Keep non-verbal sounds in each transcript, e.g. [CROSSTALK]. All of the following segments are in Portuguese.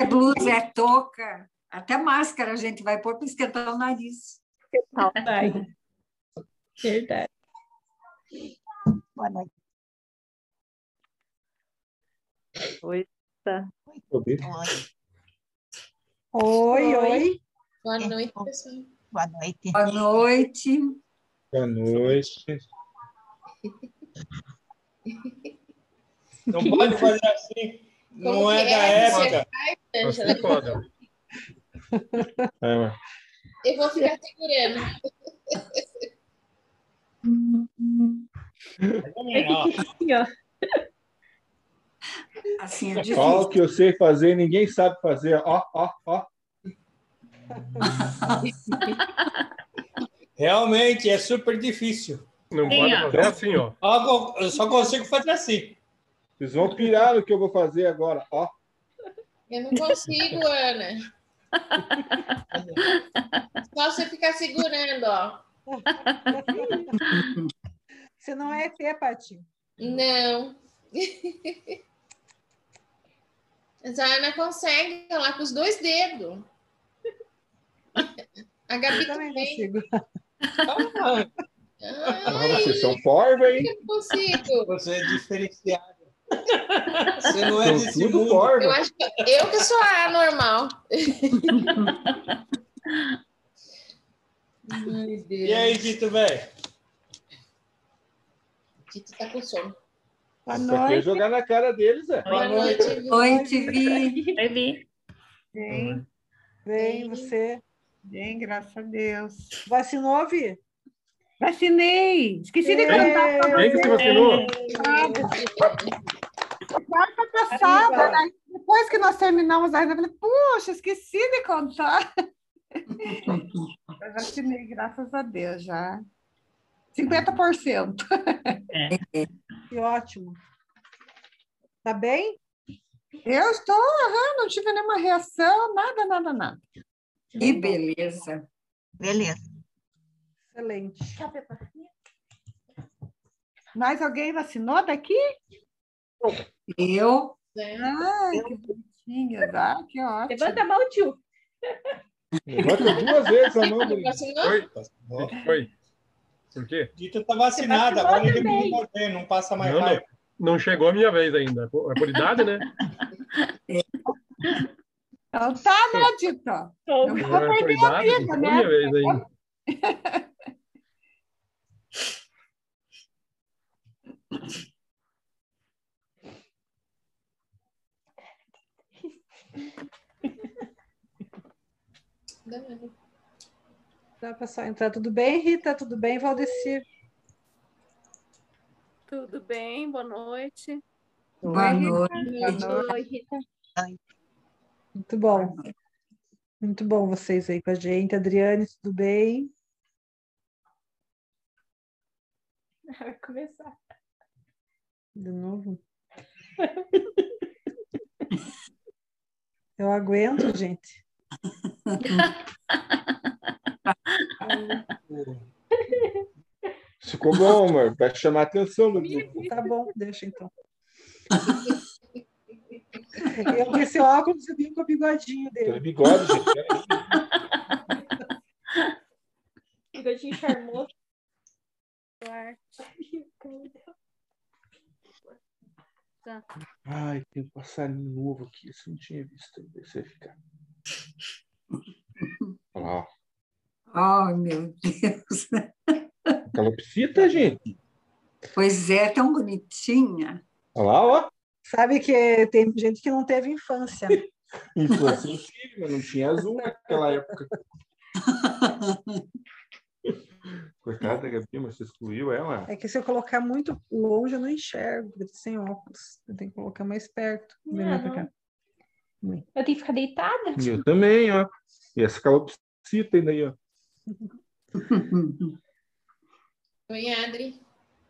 É blusa, é touca, até máscara a gente vai pôr para esquentar o nariz. Verdade. Verdade. Boa noite. Oi, tá. Oi. Oi, oi. Boa noite, pessoal. Boa noite. Boa noite. Boa noite. [LAUGHS] Não pode fazer assim. Como Não é da é? Você época. Assim pode. É, mas Eu vou ficar segurando. Assim, ó. Assim é Ó, o que eu sei fazer, ninguém sabe fazer. Ó, ó, ó. Realmente é super difícil. Não Sim, pode ó. fazer assim, ó. Ó, Eu só consigo fazer assim. Vocês vão pirar no que eu vou fazer agora. Ó, Eu não consigo, Ana. Só você ficar segurando, ó. Você não é ET, Paty. Não. Mas a Ana consegue lá com os dois dedos. A Gabi Eu também também. consigo. Ah, vocês são porva, hein? eu consigo. você é diferenciado. Você não é São desse mundo. Eu acho que eu que sou a Deus. E aí, Tito, velho? Tito tá com sono. Boa quer noite. jogar na cara deles, é. Boa noite. Noite, Vi. Oi, Vi. Bem, bem, você. Bem, graças a Deus. Vacinou, Vi? Vacinei. Esqueci de É. contar para Quem que se vacinou? quarta passada, né? Depois que nós terminamos a reunião, eu falei, puxa, esqueci de contar. Eu vacinei, graças a Deus, já. 50%. Que ótimo. Tá bem? Eu estou, aham, não tive nenhuma reação, nada, nada, nada. Que beleza. Beleza. Excelente. Mais alguém vacinou daqui? Eu, Ai, que bonitinho, ah, que ótimo. Levanta a mão, tio. Levanta duas vezes a mão, Bruno. Vacinou? Oi. Oi. Por quê? Tito tá vacinado, Você agora ele também. pode morrer, não passa mais Não, não. raiva. Não chegou a minha vez ainda. É por idade, né? Então tá, né, Tito? Não Não vou é por idade, vida, chegou a né? minha vez ainda. Tá, pessoal, entrar tudo bem, Rita? Tudo bem, Valdecir? Tudo bem? Boa noite. boa noite. Oi, Rita. Muito bom. Muito bom vocês aí com a gente. Adriane, tudo bem? [LAUGHS] Vai começar. De novo? Eu aguento, gente. Ficou bom, amor. Vai chamar atenção no grupo. Tá bom, deixa então. Eu com esse óculos eu vim com o bigodinho Aquele dele. bigode, gente. Bigodinho charmoso. Tá. Ai, tem um passarinho novo aqui. Esse eu não tinha visto. Deixa eu ficar. Olha lá, ó. Oh, meu Deus. Calopsita, gente. Pois é, tão bonitinha. Olha lá, ó. Sabe que tem gente que não teve infância. [LAUGHS] Infância incrível, não tinha azul naquela época. [LAUGHS] Coitada da Gabi, mas você excluiu ela. É que se eu colocar muito longe, eu não enxergo, porque sem óculos. Eu tenho que colocar mais perto. Pra cá. Eu tenho que ficar deitada? Eu também, ó. E essa calopsita ainda aí, ó. [LAUGHS] Oi, Adri.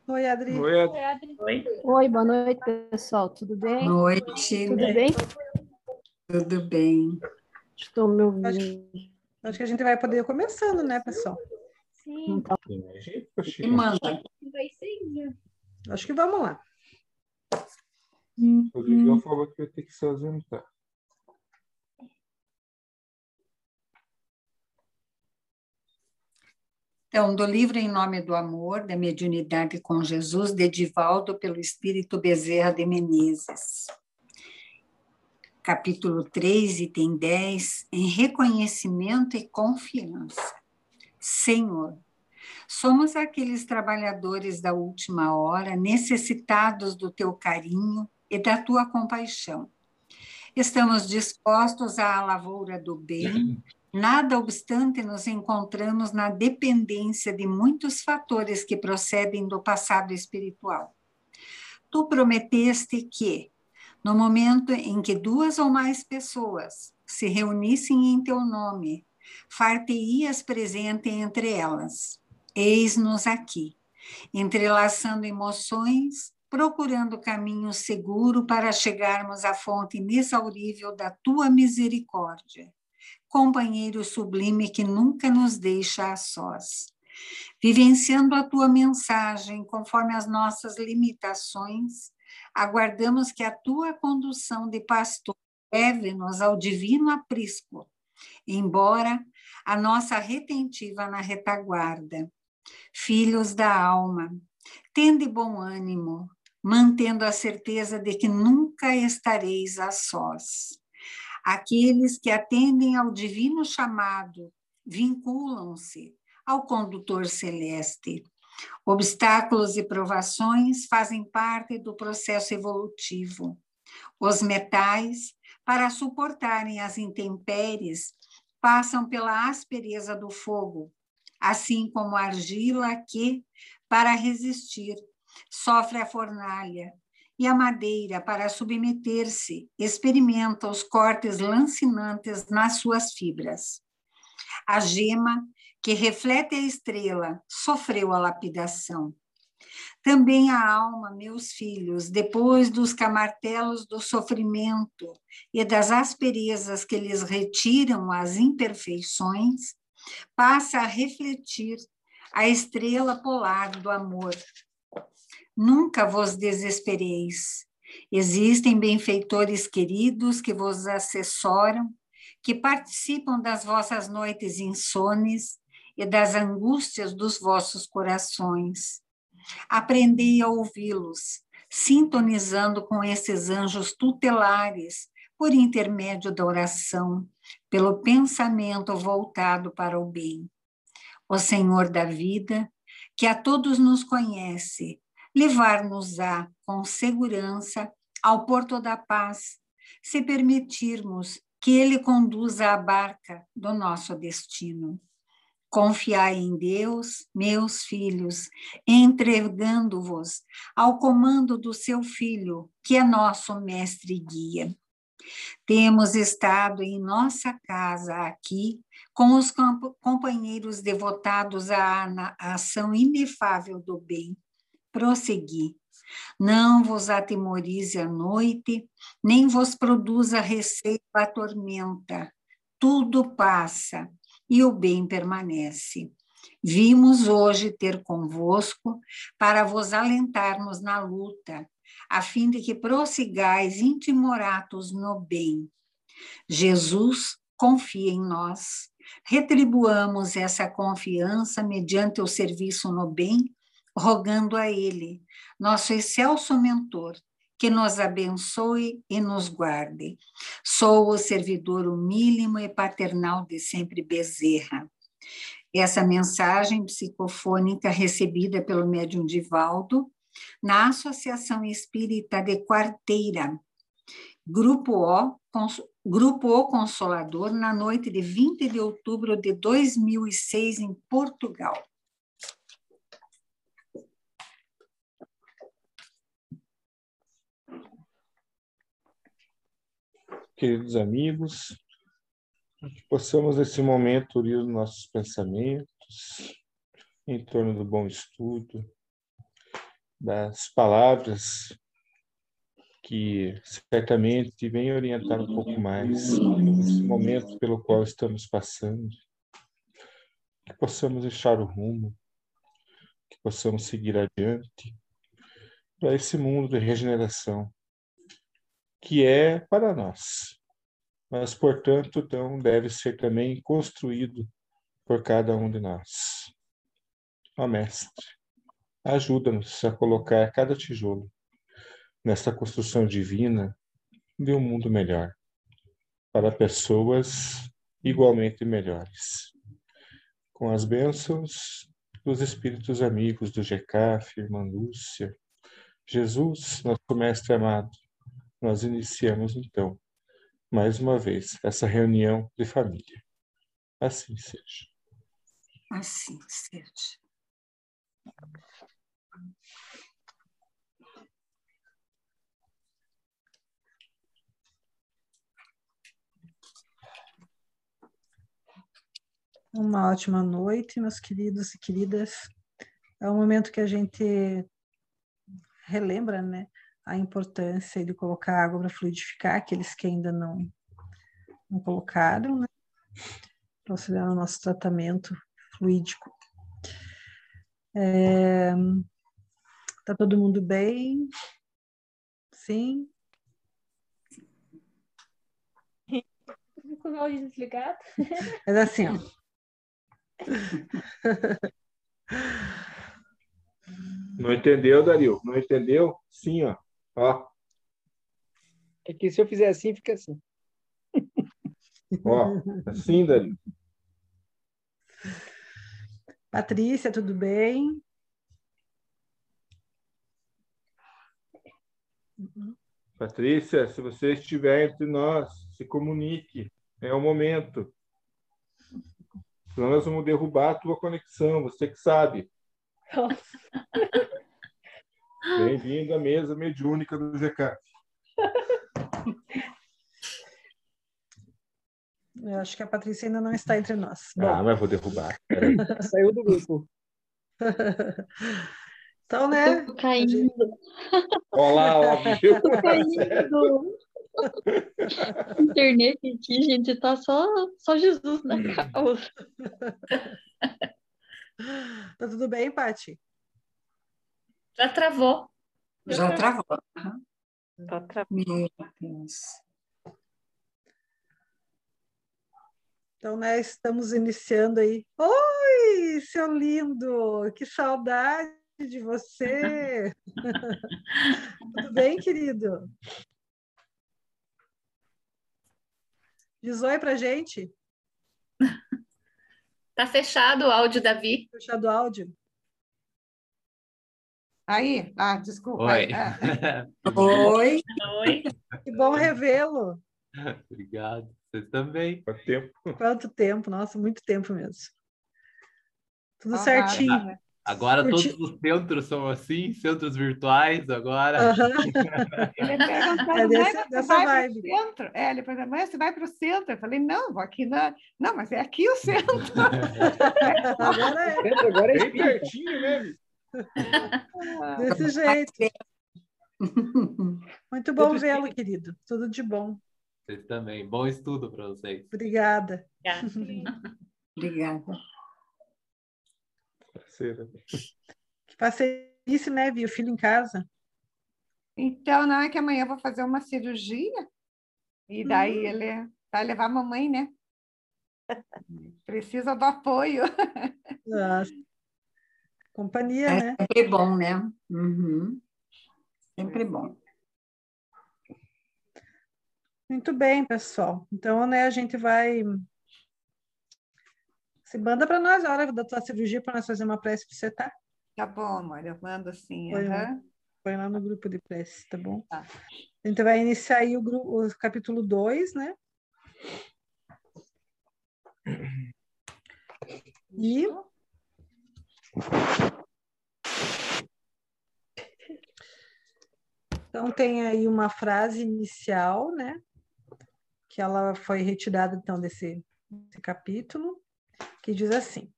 Oi, Adri. Oi, Adri. Oi. Oi, boa noite, pessoal. Tudo bem? Noite. Tudo bem? Tudo bem. Estou me ouvindo. Acho que a gente vai poder ir começando, né, pessoal? Sim. Então, poxa. E manda. Vai né? Acho que vamos lá. Rodrigo falou que vai ter que se ausentar. Então, do livro Em Nome do Amor, da Mediunidade com Jesus, de Divaldo, pelo Espírito Bezerra de Menezes. Capítulo 3, item 10, em reconhecimento e confiança. Senhor, somos aqueles trabalhadores da última hora, necessitados do teu carinho e da tua compaixão. Estamos dispostos à lavoura do bem Nada obstante, nos encontramos na dependência de muitos fatores que procedem do passado espiritual. Tu prometeste que, no momento em que duas ou mais pessoas se reunissem em teu nome, far-te-ias presente entre elas. Eis-nos aqui, entrelaçando emoções, procurando caminho seguro para chegarmos à fonte inexaurível da tua misericórdia companheiro sublime que nunca nos deixa a sós. Vivenciando a tua mensagem conforme as nossas limitações, aguardamos que a tua condução de pastor leve-nos ao divino aprisco, embora a nossa retentiva na retaguarda. Filhos da alma, tende bom ânimo, mantendo a certeza de que nunca estareis a sós. Aqueles que atendem ao divino chamado vinculam-se ao condutor celeste. Obstáculos e provações fazem parte do processo evolutivo. Os metais, para suportarem as intempéries, passam pela aspereza do fogo, assim como a argila que, para resistir, sofre a fornalha, e a madeira, para submeter-se, experimenta os cortes lancinantes nas suas fibras. A gema, que reflete a estrela, sofreu a lapidação. Também a alma, meus filhos, depois dos camartelos do sofrimento e das asperezas que lhes retiram as imperfeições, passa a refletir a estrela polar do amor, Nunca vos desespereis. Existem benfeitores queridos que vos assessoram, que participam das vossas noites insones e das angústias dos vossos corações. Aprendei a ouvi-los, sintonizando com esses anjos tutelares por intermédio da oração, pelo pensamento voltado para o bem. O Senhor da vida, que a todos nos conhece, levar-nos-á com segurança ao porto da paz, se permitirmos que ele conduza a barca do nosso destino. Confiai em Deus, meus filhos, entregando-vos ao comando do seu Filho, que é nosso mestre e guia. Temos estado em nossa casa aqui com os companheiros devotados à ação inefável do bem prosseguir. Não vos atemorize a noite, nem vos produza receio a tormenta. Tudo passa e o bem permanece. Vimos hoje ter convosco para vos alentarmos na luta, a fim de que prossigais intimoratos no bem. Jesus confia em nós. Retribuamos essa confiança mediante o serviço no bem rogando a Ele, nosso excelso mentor, que nos abençoe e nos guarde. Sou o servidor humílimo e paternal de sempre Bezerra. Essa mensagem psicofônica recebida pelo médium Divaldo na Associação Espírita de Quarteira, Grupo O, Grupo O Consolador, na noite de 20 de outubro de 2006, em Portugal. Queridos amigos, que possamos nesse momento unir os nossos pensamentos em torno do bom estudo, das palavras que certamente vêm orientar um pouco mais esse momento pelo qual estamos passando, que possamos deixar o rumo, que possamos seguir adiante para esse mundo de regeneração que é para nós, mas, portanto, então, deve ser também construído por cada um de nós. Ó Mestre, ajuda-nos a colocar cada tijolo nessa construção divina de um mundo melhor, para pessoas igualmente melhores. Com as bênçãos dos espíritos amigos do GECAF, irmã Lúcia, Jesus, nosso mestre amado, nós iniciamos então, mais uma vez, essa reunião de família. Assim seja. Assim seja. Uma ótima noite, meus queridos e queridas. É um momento que a gente relembra, né, a importância de colocar água para fluidificar aqueles que ainda não, não colocaram, né, para auxiliar no nosso tratamento fluídico. É, tá todo mundo bem? Sim? Com o áudio desligado. [LAUGHS] Mas assim, ó. Não entendeu, Dario? Não entendeu? Sim, ó. Ó, É que se eu fizer assim, fica assim. ó. Assim, Dario. Patrícia, tudo bem? Patrícia, se você estiver entre nós, se comunique. É o momento. Senão nós vamos derrubar a tua conexão, você que sabe. Nossa. Bem-vindo à mesa mediúnica do GK. Eu acho que a Patrícia ainda não está entre nós. Ah, Bom, mas vou derrubar. [LAUGHS] Saiu do grupo. então, né? Tô caindo, Olá, [LAUGHS] óbvio. tô caindo. Internet aqui, gente, tá só, só Jesus na causa. Tá tudo bem, Pati? Já travou. Já travou. Aham. Tá tra- Meu Deus. Então, né, estamos iniciando aí. Oi, seu lindo! Que saudade de você! [LAUGHS] Tudo bem, querido? Diz oi pra gente. Tá fechado o áudio, Davi. Fechado o áudio. Aí, ah, desculpa. Oi. Ah, [LAUGHS] Oi. Oi. Que bom revê-lo. Obrigado. Vocês também. Quanto tempo? Quanto tempo, nossa, muito tempo mesmo. Tudo saudade, certinho. né? Agora Curti- todos os centros são assim, centros virtuais agora. Ele perguntando, É você dessa vai vibe. para o centro? É, ele perguntou, mãe, você vai para o centro? Eu falei, não, vou aqui na... Não, mas é aqui o centro. [LAUGHS] Agora é Centro agora é pertinho, né? Vi? desse jeito. Muito bom vê-lo, querido. Tudo de bom. Vocês também. Bom estudo para vocês. Obrigada. Obrigada. Parceira. Que parceirice, né? Vi o filho em casa. Então, não é que amanhã eu vou fazer uma cirurgia e daí Hum. ele vai levar a mamãe, né? [LAUGHS] Precisa do apoio. Nossa. Companhia, É né? sempre bom, né? Uhum. Sempre bom. Muito bem, pessoal. Então, né, a gente vai. Se manda para nós a hora da tua cirurgia para nós fazer uma prece para você, tá? Tá bom, amor, eu mando assim. Põe. Põe lá no grupo de prece, tá bom? Tá. A gente vai iniciar aí o, gru- o capítulo 2, né? E Então tem aí uma frase inicial, né? Que ela foi retirada então desse, desse capítulo, que diz assim: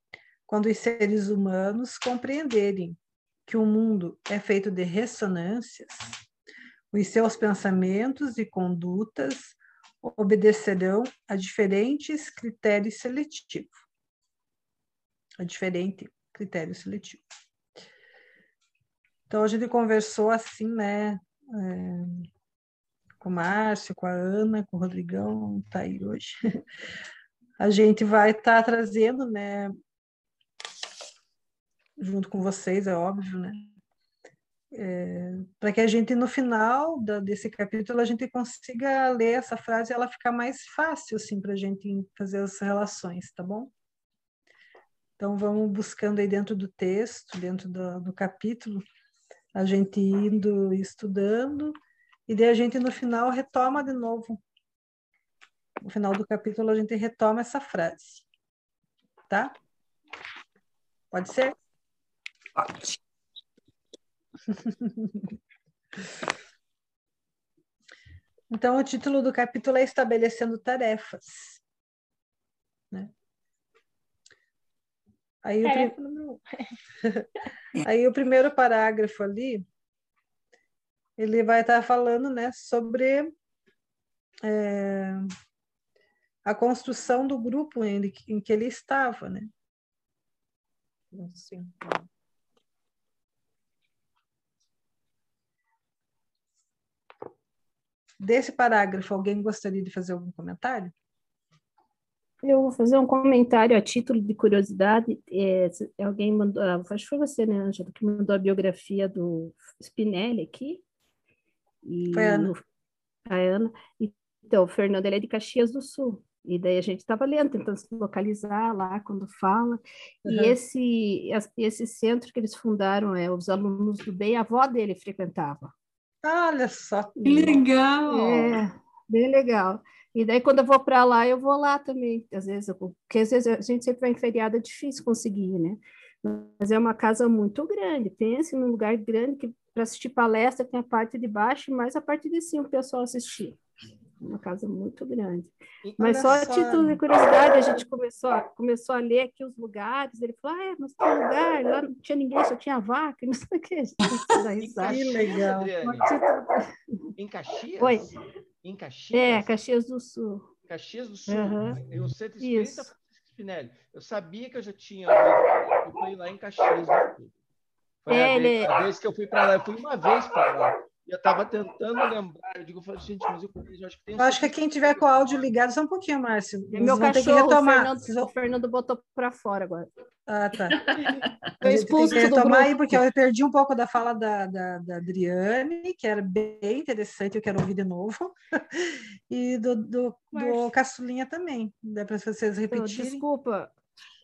quando os seres humanos compreenderem que o mundo é feito de ressonâncias, os seus pensamentos e condutas obedecerão a diferentes critérios seletivos. A diferente critério seletivo. Então, a gente conversou assim, né? é, com o Márcio, com a Ana, com o Rodrigão, está aí hoje. A gente vai estar tá trazendo, né, junto com vocês, é óbvio, né, é, para que a gente, no final da, desse capítulo, a gente consiga ler essa frase e ela ficar mais fácil, assim, para a gente fazer as relações, tá bom? Então, vamos buscando aí dentro do texto, dentro do, do capítulo, a gente indo estudando, e daí a gente, no final, retoma de novo. No final do capítulo, a gente retoma essa frase. Tá? Pode ser? Pode. [LAUGHS] Então, o título do capítulo é Estabelecendo Tarefas. Né? Aí, Tarefa o, número um. [LAUGHS] Aí o primeiro parágrafo ali, ele vai estar falando né, sobre é, a construção do grupo em, em que ele estava. Né? Sim. Desse parágrafo, alguém gostaria de fazer algum comentário? Eu vou fazer um comentário a título de curiosidade. É, alguém mandou, ah, acho que foi você, né, Ângela, que mandou a biografia do Spinelli aqui. E foi a Ana. a Ana. Então, o Fernando ele é de Caxias do Sul. E daí a gente estava lendo, tentando se localizar lá quando fala. Uhum. E esse, esse centro que eles fundaram, é os alunos do bem, a avó dele frequentava. Olha só. Que legal! É, bem legal. E daí, quando eu vou para lá, eu vou lá também. Às vezes, eu, porque às vezes a gente sempre vai em feriado, é difícil conseguir, né? Mas é uma casa muito grande. Pense num lugar grande que para assistir palestra tem a parte de baixo e mais a parte de cima o pessoal assistir uma casa muito grande. E mas só a título de curiosidade, a gente começou a, começou a ler aqui os lugares, ele falou, ah, é, mas tem lugar, lá não tinha ninguém, só tinha vaca, [LAUGHS] não sei o que. Que legal. Em Caxias? Oi. Em Caxias? É, Caxias do Sul. Caxias do Sul. Uhum. Eu centro espírita Francisco Spinelli. Eu sabia que eu já tinha eu fui lá em Caxias do Sul. Foi é, a, vez, ele... a vez que eu fui para lá, eu fui uma vez para lá eu estava tentando lembrar, eu digo, eu falei, gente, mas eu, eu acho que tem. Eu acho que quem tiver com o áudio ligado, só um pouquinho, Márcio. É meu cachorro, o Fernando, o Fernando botou para fora agora. Ah, tá. Eu expulso que retomar aí, porque eu perdi um pouco da fala da, da, da, Adriane, que era bem interessante, eu quero ouvir de novo. [LAUGHS] E do, do, do Caçulinha também. Dá para vocês repetirem. Desculpa,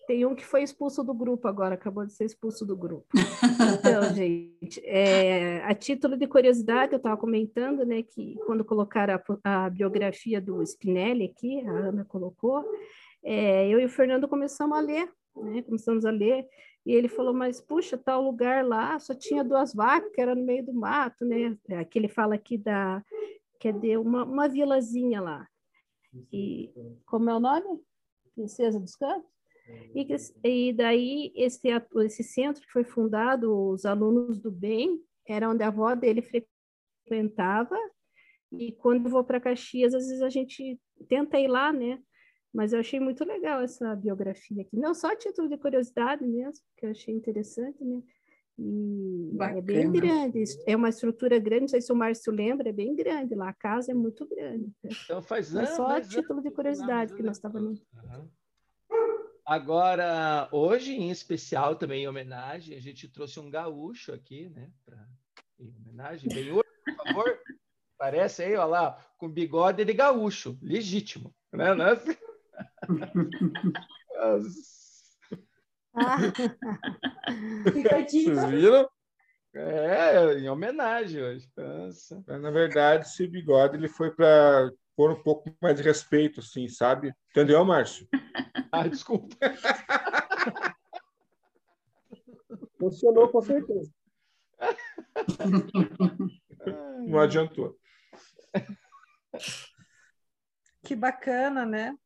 tem um que foi expulso do grupo agora, acabou de ser expulso do grupo. [LAUGHS] Então, gente, é, a título de curiosidade, eu estava comentando, né, que quando colocaram a, a, biografia do Spinelli aqui, a Ana colocou, é, eu e o Fernando começamos a ler, né, começamos a ler, e ele falou, mas puxa, tal lugar lá só tinha duas vacas, que era no meio do mato, né? Aqui ele fala aqui da, quer dizer, uma, uma vilazinha lá. E como é o nome? Princesa dos Campos? E, e daí, esse, esse centro que foi fundado, os alunos do bem, era onde a avó dele frequentava, e quando eu vou para Caxias, às vezes a gente tenta ir lá, né? Mas eu achei muito legal essa biografia aqui. Não só a título de curiosidade mesmo, que eu achei interessante, né? E é bem grande, é uma estrutura grande, não sei se o Márcio lembra, é bem grande lá, a casa é muito grande. Então faz anos. É só a título de curiosidade que nós estávamos. Uhum. Agora, hoje, em especial, também em homenagem, a gente trouxe um gaúcho aqui, né? Pra, em homenagem. Bem hoje, por favor. Parece aí, olha lá, com bigode de gaúcho, legítimo. Né? Nossa. Vocês viram? É, em homenagem hoje. Nossa. Na verdade, esse bigode ele foi para pôr um pouco mais de respeito, assim, sabe? Entendeu, Márcio? Ah, desculpa. Funcionou com certeza. Não adiantou. Que bacana, né?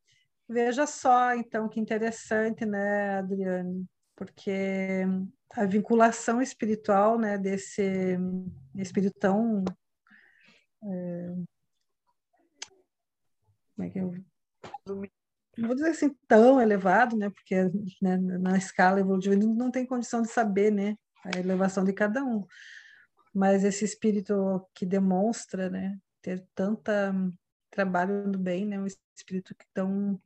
Veja só, então, que interessante, né, Adriane? Porque a vinculação espiritual, né, desse espírito tão é, como é que eu não vou dizer assim tão elevado, né? Porque né, na escala evolutiva não tem condição de saber, né? A elevação de cada um. Mas esse espírito que demonstra, né? ter tanta trabalho no bem, né? Um espírito que tão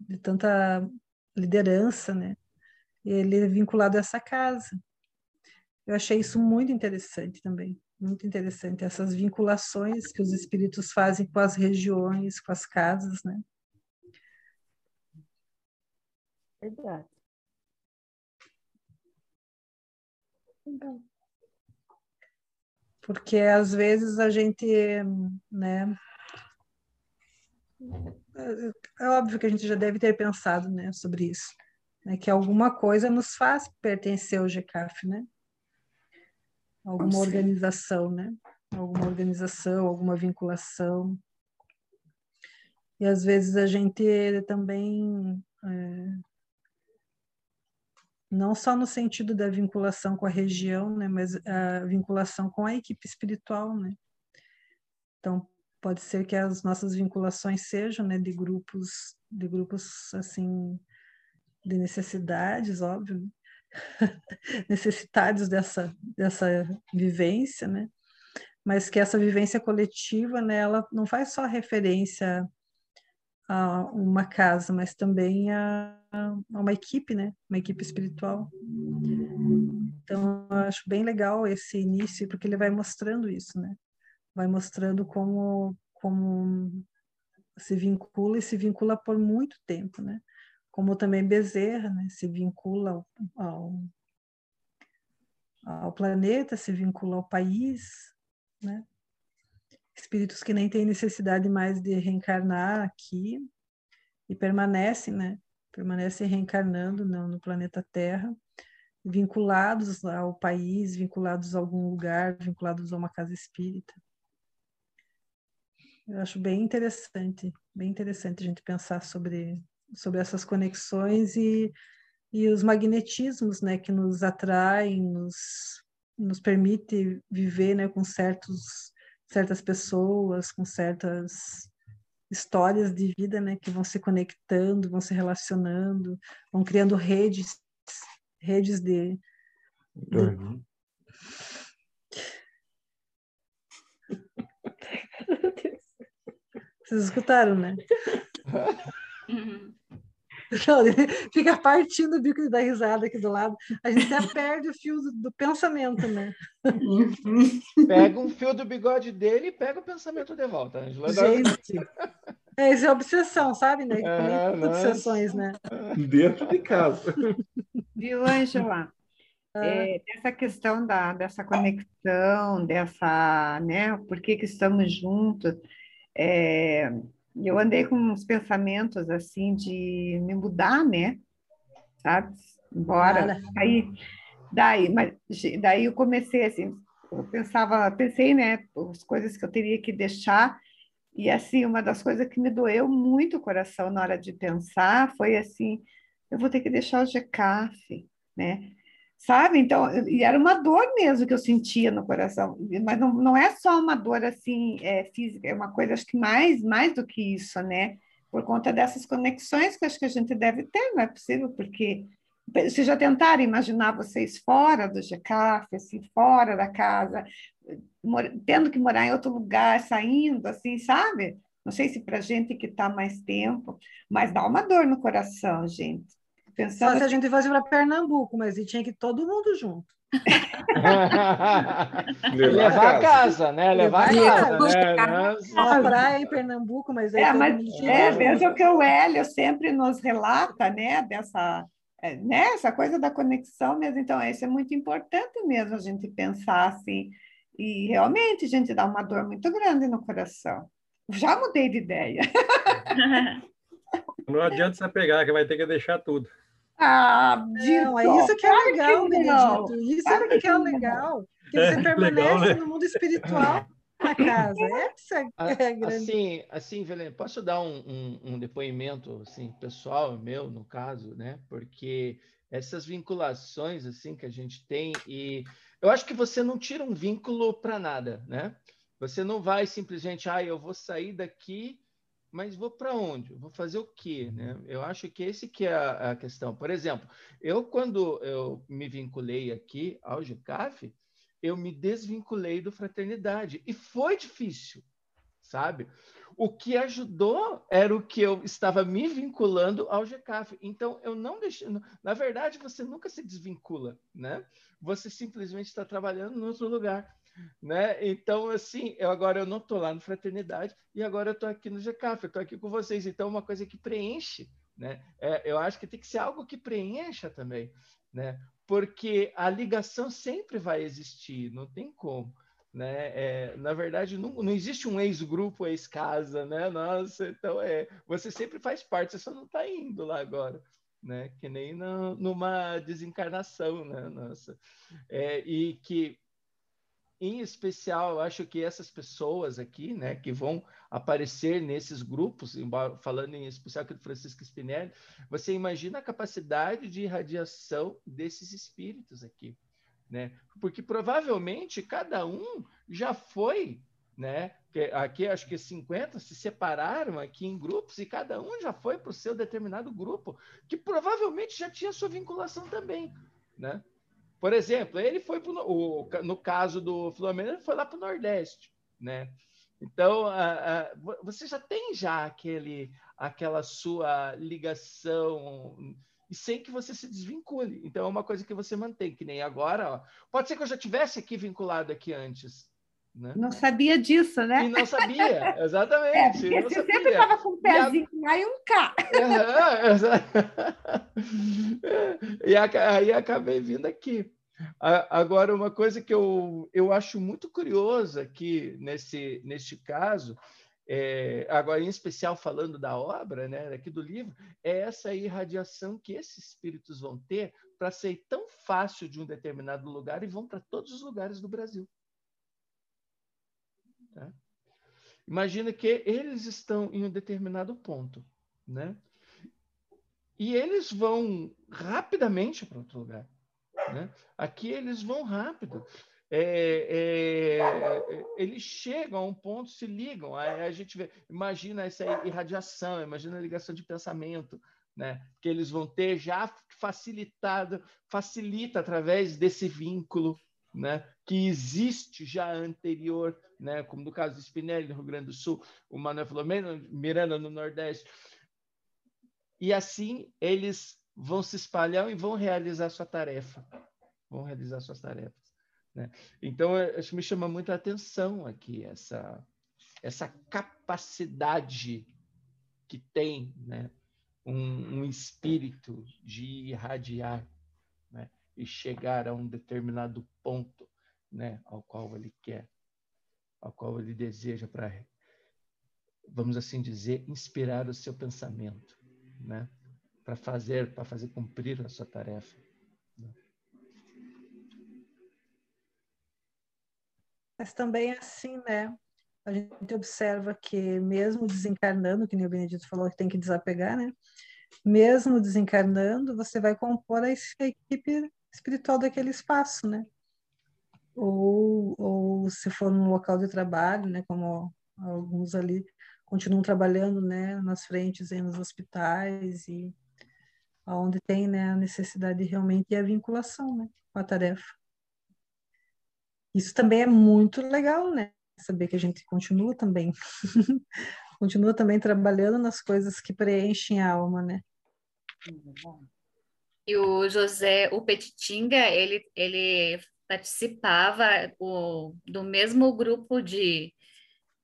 de tanta liderança, né? Ele é vinculado a essa casa. Eu achei isso muito interessante também, muito interessante essas vinculações que os espíritos fazem com as regiões, com as casas, né? Verdade. Porque às vezes a gente, né, é óbvio que a gente já deve ter pensado, né, sobre isso, né, que alguma coisa nos faz pertencer ao GCAF, né? Alguma organização, né? Alguma organização, alguma vinculação. E às vezes a gente também é, não só no sentido da vinculação com a região, né, mas a vinculação com a equipe espiritual, né? Então, pode ser que as nossas vinculações sejam, né, de grupos, de grupos assim, de necessidades, óbvio, [LAUGHS] necessitados dessa dessa vivência, né? Mas que essa vivência coletiva, né, ela não faz só referência a uma casa, mas também a, a uma equipe, né? Uma equipe espiritual. Então, eu acho bem legal esse início, porque ele vai mostrando isso, né? Vai mostrando como, como se vincula e se vincula por muito tempo, né? Como também Bezerra, né? Se vincula ao, ao, ao planeta, se vincula ao país, né? Espíritos que nem têm necessidade mais de reencarnar aqui e permanecem, né? Permanecem reencarnando no, no planeta Terra, vinculados ao país, vinculados a algum lugar, vinculados a uma casa espírita. Eu acho bem interessante, bem interessante a gente pensar sobre, sobre essas conexões e, e os magnetismos, né, que nos atraem, nos, nos permite viver, né, com certos, certas pessoas, com certas histórias de vida, né, que vão se conectando, vão se relacionando, vão criando redes, redes de, de... Vocês escutaram, né? Não, [LAUGHS] fica partindo o bico da risada aqui do lado. A gente até perde o fio do, do, pensamento, né? [LAUGHS] Pega um fio do bigode dele e pega o pensamento de volta, Angela. Gente, é, isso é obsessão, sabe, né? É, obsessões, né? Dentro de casa. Viu, Angela? É, essa questão da, dessa conexão, dessa, né? Por que, que estamos juntos? É, eu andei com uns pensamentos assim de me mudar, né? Sabe? Embora. Aí, daí, mas, daí eu comecei assim, eu pensava, pensei, né, as coisas que eu teria que deixar. E assim, uma das coisas que me doeu muito o coração na hora de pensar foi assim, eu vou ter que deixar o GCAF, né? Sabe? Então, e era uma dor mesmo que eu sentia no coração, mas não, não é só uma dor assim é, física, é uma coisa acho que mais mais do que isso, né? Por conta dessas conexões que acho que a gente deve ter, não é possível, porque vocês já tentaram imaginar vocês fora do GCAF, assim, fora da casa, tendo que morar em outro lugar, saindo, assim, sabe? Não sei se para gente que está mais tempo, mas dá uma dor no coração, gente. Pensando Só se a gente fosse para Pernambuco, mas e tinha que ir todo mundo junto. [LAUGHS] levar a casa, né? Levar, levar a casa, né? A praia em Pernambuco, mas aí é, mas é, veja o que o Hélio sempre nos relata, né? Dessa é, né? Essa coisa da conexão mesmo. Então, isso é muito importante mesmo a gente pensar assim. E realmente a gente dá uma dor muito grande no coração. Já mudei de ideia. [LAUGHS] Não adianta você pegar, que vai ter que deixar tudo. Ah, não, é isso que é legal, Benedito. Isso é que é legal. [LAUGHS] Que você é, permanece legal, né? no mundo espiritual na casa. [LAUGHS] Essa é a grande... Assim, assim Velene, posso dar um, um, um, depoimento assim, pessoal, meu, no caso, né? Porque essas vinculações assim que a gente tem e eu acho que você não tira um vínculo para nada, né? Você não vai simplesmente, ah, eu vou sair daqui mas vou para onde? Vou fazer o quê? Né? Eu acho que esse que é a, a, questão. Por exemplo, eu quando eu me vinculei aqui ao GCAF, eu me desvinculei do Fraternidade e foi difícil. sabe? O que ajudou era o que eu estava me vinculando ao GCAF. Então, eu não deixei. Na verdade, você nunca se desvincula, né? Você simplesmente está trabalhando em outro lugar. Né? Então, assim, eu agora eu não estou lá no Fraternidade e agora eu estou aqui no GCAF, eu estou aqui com vocês. Então, uma coisa que preenche, né? É, eu acho que tem que ser algo que preencha também, né? Porque a ligação sempre vai existir, não tem como. Né? É, na verdade, não, não existe um ex-grupo, ex-casa, né? Nossa, então é, você sempre faz parte, você só não está indo lá agora, né? Que nem na, numa desencarnação, né? Nossa, é, e que em especial, eu acho que essas pessoas aqui, né, que vão aparecer nesses grupos, falando em especial aqui do Francisco Spinelli, você imagina a capacidade de irradiação desses espíritos aqui, né? Porque provavelmente cada um já foi, né? Aqui acho que 50 se separaram aqui em grupos e cada um já foi para o seu determinado grupo, que provavelmente já tinha sua vinculação também, né? Por exemplo, ele foi pro, o, no caso do Flamengo, ele foi lá para o Nordeste, né? Então, a, a, você já tem já aquele, aquela sua ligação e sem que você se desvincule. Então, é uma coisa que você mantém, que nem agora. Ó. Pode ser que eu já tivesse aqui vinculado aqui antes. Né? Não sabia disso, né? E não sabia, [LAUGHS] exatamente. É, você sabia. sempre estava com um pezinho e a... lá e um cá. Uhum, [LAUGHS] e aí acabei vindo aqui. Agora, uma coisa que eu, eu acho muito curiosa aqui nesse, neste caso, é, agora em especial falando da obra, né, aqui do livro, é essa irradiação que esses espíritos vão ter para sair tão fácil de um determinado lugar e vão para todos os lugares do Brasil. Tá? Imagina que eles estão em um determinado ponto, né? E eles vão rapidamente para outro lugar. Né? Aqui eles vão rápido. É, é, é, eles chegam a um ponto, se ligam. Aí a gente vê, imagina essa irradiação, imagina a ligação de pensamento, né? Que eles vão ter já facilitado, facilita através desse vínculo, né? Que existe já anterior, né? Como no caso do Spinelli no Rio Grande do Sul, o Manuel Filomeno Miranda no Nordeste. E assim eles vão se espalhar e vão realizar sua tarefa. Vão realizar suas tarefas. Né? Então, acho que me chama muita atenção aqui essa, essa capacidade que tem né? um, um espírito de irradiar né? e chegar a um determinado ponto né? ao qual ele quer, ao qual ele deseja para, vamos assim dizer, inspirar o seu pensamento. Né? para fazer, para fazer cumprir a sua tarefa. Mas também assim, né? A gente observa que mesmo desencarnando, que nem o Benedito falou que tem que desapegar, né? Mesmo desencarnando, você vai compor a equipe espiritual daquele espaço, né? Ou, ou se for num local de trabalho, né? Como alguns ali continuam trabalhando, né? Nas frentes, nos hospitais e onde tem né, a necessidade realmente e a vinculação né, com a tarefa. Isso também é muito legal, né? Saber que a gente continua também, [LAUGHS] continua também trabalhando nas coisas que preenchem a alma, né? E o José, o Petitinga, ele, ele participava o, do mesmo grupo de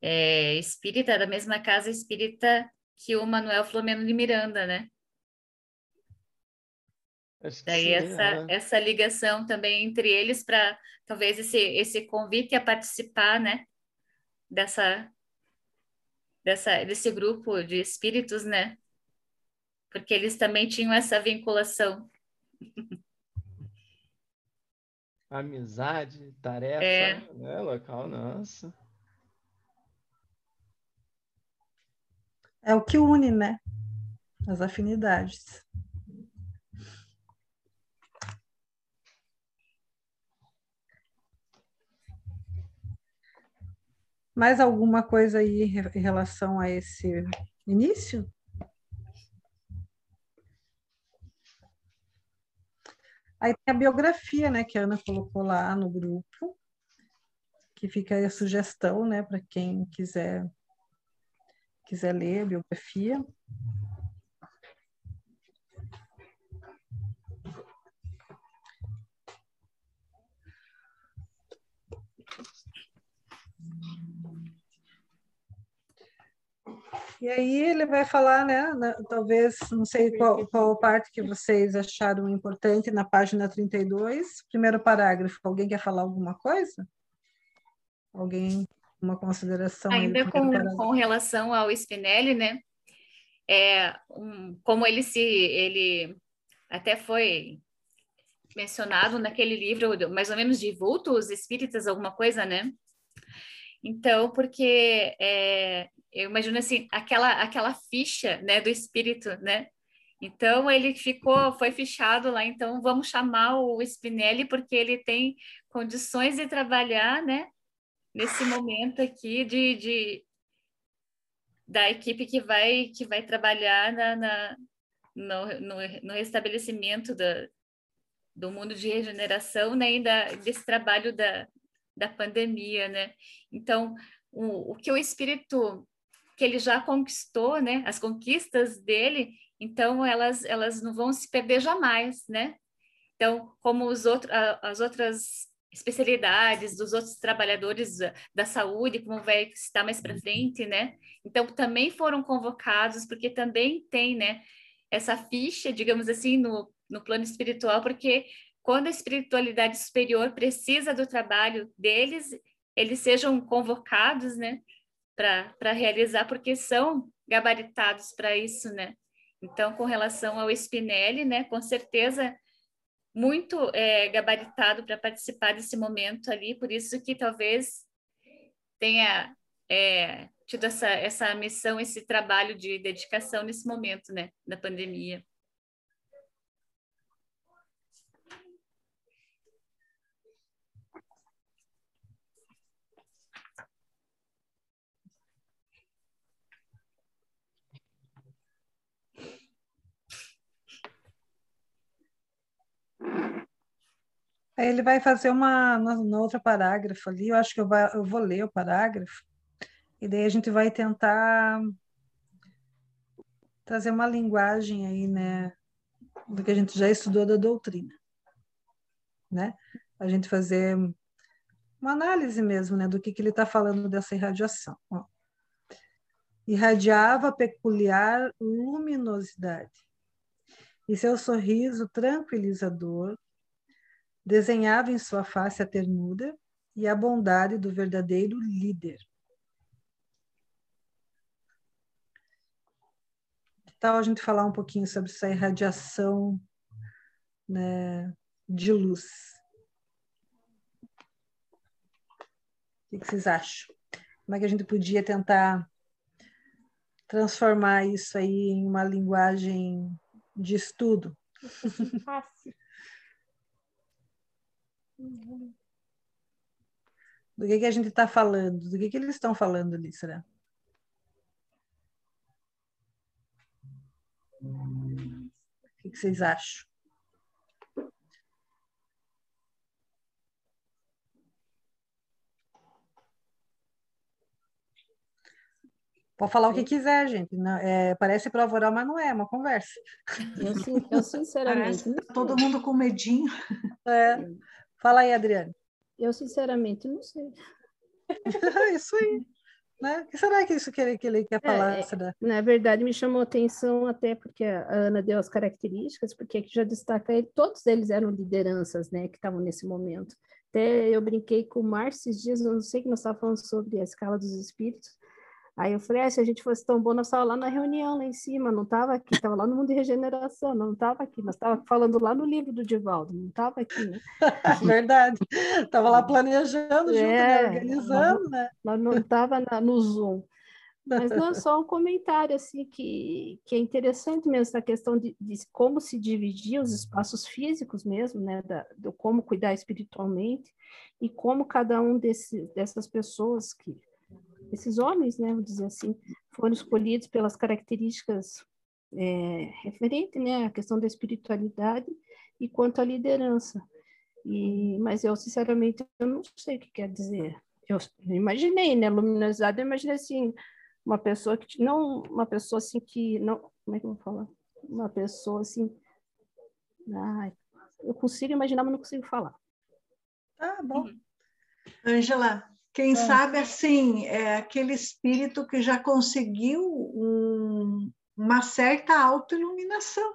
é, espírita, da mesma casa espírita que o Manuel Flomeno de Miranda, né? Daí sim, essa, é. essa ligação também entre eles para talvez esse, esse convite a participar, né? Dessa, dessa, desse grupo de espíritos, né? Porque eles também tinham essa vinculação. [LAUGHS] Amizade, tarefa, É. né? Local, nossa. É o que une, né? As afinidades. Mais alguma coisa aí em re- em relação a esse início? Aí tem a biografia, né, que a Ana colocou lá no grupo, que fica aí a sugestão, né, para quem quiser quiser ler a biografia. E aí ele vai falar, né, na, talvez, não sei qual, qual parte que vocês acharam importante na página 32, primeiro parágrafo. Alguém quer falar alguma coisa? Alguém, uma consideração? Ainda com, com relação ao Spinelli, né, é, um, como ele se, ele até foi mencionado naquele livro, mais ou menos de vultos espíritas, alguma coisa, né? Então, porque é, eu imagino assim, aquela, aquela ficha, né, do espírito, né? Então, ele ficou, foi fichado lá, então vamos chamar o Spinelli, porque ele tem condições de trabalhar, né, nesse momento aqui de, de da equipe que vai, que vai trabalhar na, na no, no, no, restabelecimento da, do mundo de regeneração, né, e da, desse trabalho da, da pandemia, né? Então, o, o que o espírito que ele já conquistou, né? As conquistas dele, então elas elas não vão se perder jamais, né? Então, como os outros as outras especialidades dos outros trabalhadores da, da saúde, como vai estar mais para frente, né? Então, também foram convocados, porque também tem, né, essa ficha, digamos assim, no, no plano espiritual, porque quando a espiritualidade superior precisa do trabalho deles, eles sejam convocados, né, para realizar, porque são gabaritados para isso, né? Então, com relação ao Spinelli, né, com certeza muito é, gabaritado para participar desse momento ali, por isso que talvez tenha é, tido essa, essa missão, esse trabalho de dedicação nesse momento, né, da pandemia. Ele vai fazer uma, no outro parágrafo ali, eu acho que eu, vai, eu vou ler o parágrafo, e daí a gente vai tentar trazer uma linguagem aí, né, do que a gente já estudou da doutrina, né? A gente fazer uma análise mesmo, né, do que, que ele está falando dessa irradiação. Ó. Irradiava peculiar luminosidade, e seu sorriso tranquilizador desenhava em sua face a ternura e a bondade do verdadeiro líder. Que tal a gente falar um pouquinho sobre essa irradiação né, de luz? O que vocês acham? Como é que a gente podia tentar transformar isso aí em uma linguagem de estudo? Fácil. Do que, que a gente está falando? Do que, que eles estão falando ali, será? O que, que vocês acham? Pode falar o que quiser, gente. Não, é, parece prova oral, mas não é, é uma conversa. Eu, eu sinceramente. Tá todo mundo com medinho. É. Fala aí, Adriane. Eu, sinceramente, não sei. [LAUGHS] isso aí. Né? O que será que isso que ele, que ele quer falar? É, é na verdade, me chamou atenção até porque a Ana deu as características, porque aqui já destaca ele, todos eles eram lideranças, né, que estavam nesse momento. Até eu brinquei com o Márcio esses dias, eu não sei que nós estávamos falando sobre a escala dos espíritos, Aí eu falei, ah, se a gente fosse tão bom, nós estávamos lá na reunião, lá em cima, não estava aqui, estava lá no mundo de regeneração, não estava aqui, nós estávamos falando lá no livro do Divaldo, não estava aqui, né? [LAUGHS] Verdade, estava lá planejando junto, né? é, organizando, né? Nós não estava no Zoom. Mas não, [LAUGHS] só um comentário, assim, que, que é interessante mesmo, essa questão de, de como se dividir os espaços físicos mesmo, né, da, do como cuidar espiritualmente, e como cada um desse, dessas pessoas que esses homens, né, vamos dizer assim, foram escolhidos pelas características é, referentes né, à questão da espiritualidade e quanto à liderança. E, mas eu, sinceramente, eu não sei o que quer dizer. Eu imaginei, né, luminosidade, eu imaginei assim, uma pessoa que não uma pessoa assim que não como é que eu vou falar? Uma pessoa assim ai, eu consigo imaginar mas não consigo falar. Ah bom. Ângela quem sabe assim é aquele espírito que já conseguiu um, uma certa autoiluminação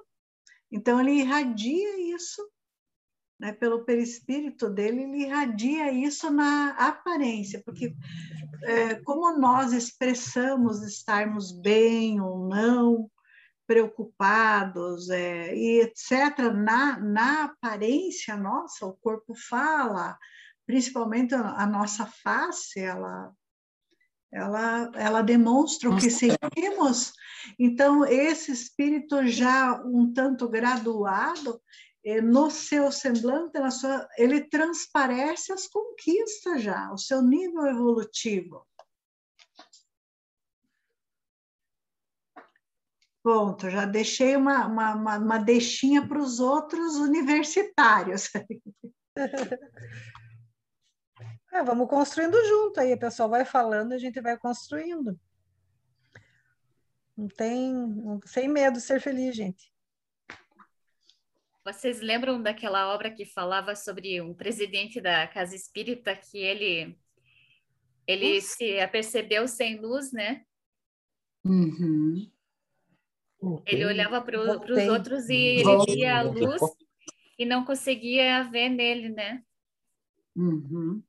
então ele irradia isso né, pelo perispírito dele, ele irradia isso na aparência, porque é, como nós expressamos estarmos bem ou não, preocupados é, e etc., na, na aparência nossa, o corpo fala, principalmente a, nossa face, ela, ela, ela demonstra o que sentimos. Então, esse espírito já um tanto graduado, é, no seu semblante, na sua, ele transparece as conquistas já, o seu nível evolutivo. Ponto, já deixei uma, uma, uma, uma deixinha para os outros universitários. [LAUGHS] É, vamos construindo junto aí, o pessoal vai falando, a gente vai construindo. Não tem, sem medo de ser feliz, gente. Vocês lembram daquela obra que falava sobre um presidente da casa espírita que ele ele Ufa. se apercebeu sem luz, né? Uhum. Ele olhava para os outros e ele via a luz e não conseguia ver nele, né? Uhum.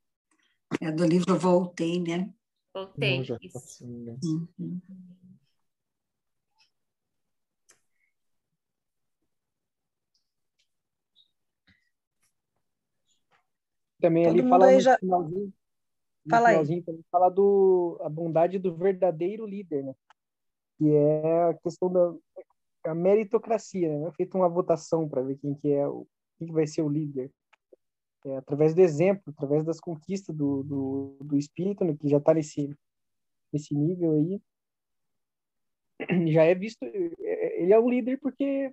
É do livro Voltei, né? Voltei. Não, isso. Uhum. Também Todo ali fala no já... finalzinho, no fala finalzinho também fala do a bondade do verdadeiro líder, né? Que é a questão da a meritocracia, né? Feita uma votação para ver quem que é o quem que vai ser o líder. É, através do exemplo, através das conquistas do, do, do espírito, né? que já está nesse nesse nível aí, [CLEARS THROAT] já é visto, é, é, ele é o líder porque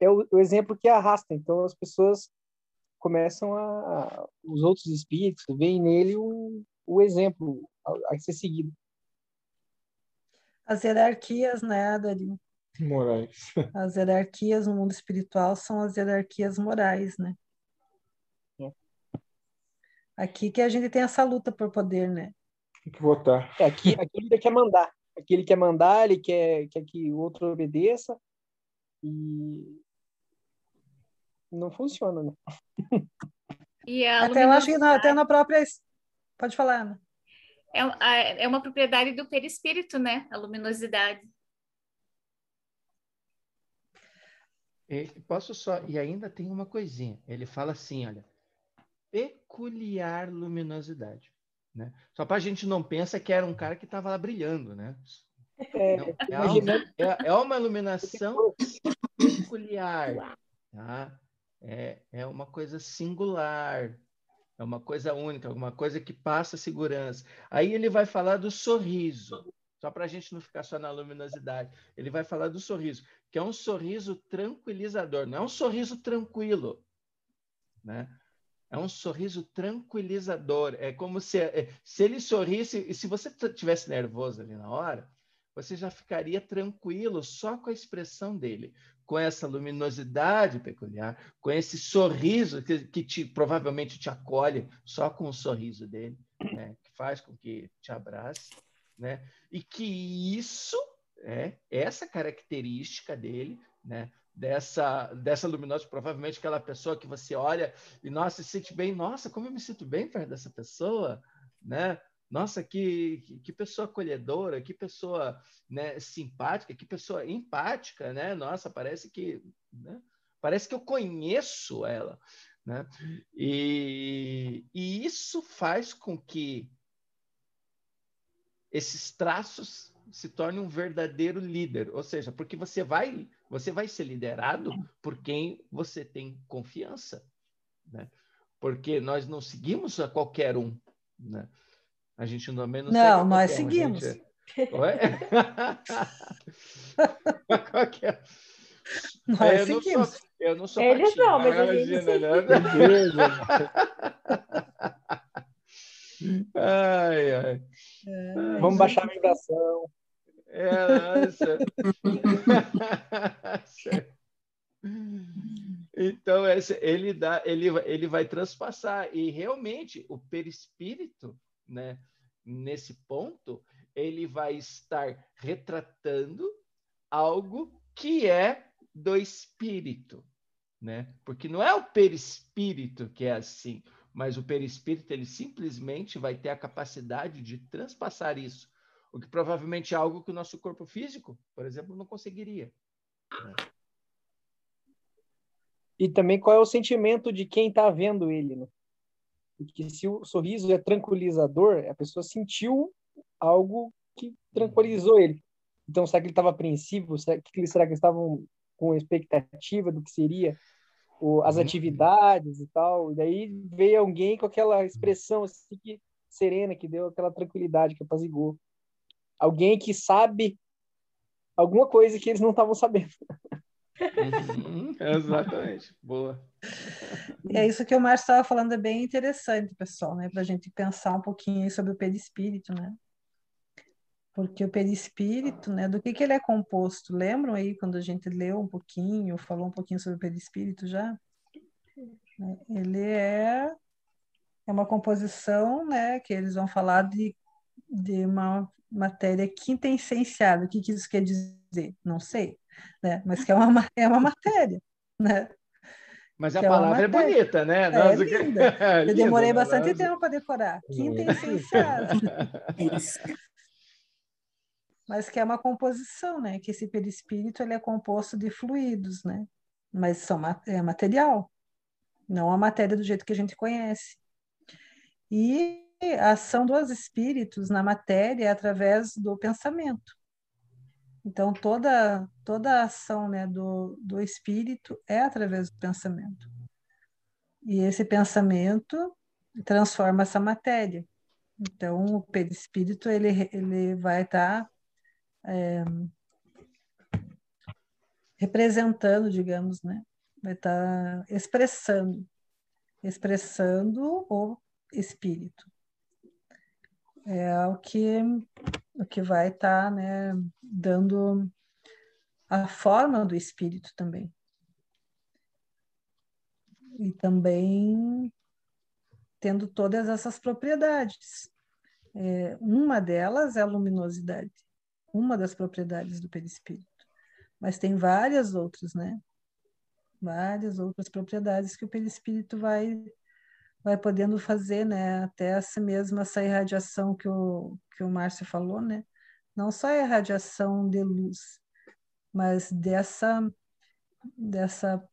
é o, o exemplo que arrasta. Então as pessoas começam a os outros espíritos veem nele o, o exemplo a, a ser seguido. As hierarquias, né, Dari? Morais. As hierarquias no mundo espiritual são as hierarquias morais, né? Aqui que a gente tem essa luta por poder, né? Tem que votar. É, aqui, aqui ele quer mandar. Aqui ele quer mandar, ele quer, quer que o outro obedeça. E não funciona, né? [LAUGHS] E até eu acho que não, até na própria. Pode falar, Ana. É, é uma propriedade do perispírito, né? A luminosidade. E, posso só. E ainda tem uma coisinha. Ele fala assim: olha, peculiar luminosidade. Né? Só para a gente não pensa que era um cara que estava lá brilhando, né? É, é, uma, é, é uma iluminação peculiar. Tá? é, é uma coisa singular, é uma coisa única, uma coisa que passa segurança. Aí ele vai falar do sorriso, só para a gente não ficar só na luminosidade. Ele vai falar do sorriso, que é um sorriso tranquilizador, não é um sorriso tranquilo, né? É um sorriso tranquilizador. É como se, é, se ele sorrisse, e se você tivesse nervoso ali na hora, você já ficaria tranquilo só com a expressão dele com essa luminosidade peculiar, com esse sorriso que, que te, provavelmente te acolhe só com o sorriso dele, né? que faz com que te abrace, né? e que isso é essa característica dele, né? Dessa dessa luminosidade, provavelmente aquela pessoa que você olha e nossa se sente bem, nossa como eu me sinto bem perto dessa pessoa, né? Nossa, que, que, pessoa acolhedora, que pessoa né, simpática, que pessoa empática, né? Nossa, parece que né? parece que eu conheço ela, né? E, e isso faz com que esses traços se tornem um verdadeiro líder, ou seja, porque você vai você vai ser liderado por quem você tem confiança, né? Porque nós não seguimos a qualquer um, né? A gente não Não, nós seguimos. Gente... Oi? [LAUGHS] [LAUGHS] qualquer... Nós é, eu seguimos. Não sou, eu não sou Eles não, mas a gente imagina, né? [LAUGHS] ai, ai. É, Vamos baixar a vibração. É, [LAUGHS] [LAUGHS] então, ele, dá, ele, ele vai transpassar. E realmente, o perispírito, né, nesse ponto, ele vai estar retratando algo que é do espírito, né? Porque não é o perispírito que é assim, mas o perispírito ele simplesmente vai ter a capacidade de transpassar isso, o que provavelmente é algo que o nosso corpo físico, por exemplo, não conseguiria. E também qual é o sentimento de quem está vendo ele, né? Porque se o sorriso é tranquilizador, a pessoa sentiu algo que tranquilizou ele. Então, será que ele estava apreensivo? Será que, será que eles estavam com expectativa do que seria o, as uhum. atividades e tal? E daí veio alguém com aquela expressão assim que, serena, que deu aquela tranquilidade, que apazigou. Alguém que sabe alguma coisa que eles não estavam sabendo. Uhum, exatamente. Boa. É isso que o Márcio estava falando, é bem interessante, pessoal, né? Para a gente pensar um pouquinho sobre o perispírito, né? Porque o perispírito, né? Do que, que ele é composto? Lembram aí quando a gente leu um pouquinho, falou um pouquinho sobre o perispírito já? Ele é, é uma composição, né? Que eles vão falar de, de uma matéria quinta essenciada. O que, que isso quer dizer? Não sei né? Mas que é uma, [LAUGHS] é uma matéria, né? Mas a que palavra é, é, bonita, né? É, linda. [LAUGHS] Eu linda, demorei bastante nossa. tempo para decorar. Quinta essenciada. [LAUGHS] Mas que é uma composição, né? Que esse perispírito ele é composto de fluidos, né? Mas são, é material, não a matéria do jeito que a gente conhece. E a ação dos espíritos na matéria é através do pensamento. Então, toda, toda a ação né, do, do espírito é através do pensamento. E esse pensamento transforma essa matéria. Então, o perispírito ele, ele vai estar tá, é, representando, digamos, né? vai estar tá expressando, expressando o espírito. É o que o que vai estar tá, né, dando a forma do espírito também. E também tendo todas essas propriedades. É, uma delas é a luminosidade, uma das propriedades do perispírito. Mas tem várias outras, né? Várias outras propriedades que o perispírito vai vai podendo fazer, né, até essa mesma essa irradiação que o que o Márcio falou, né? Não só a irradiação de luz, mas dessa dessa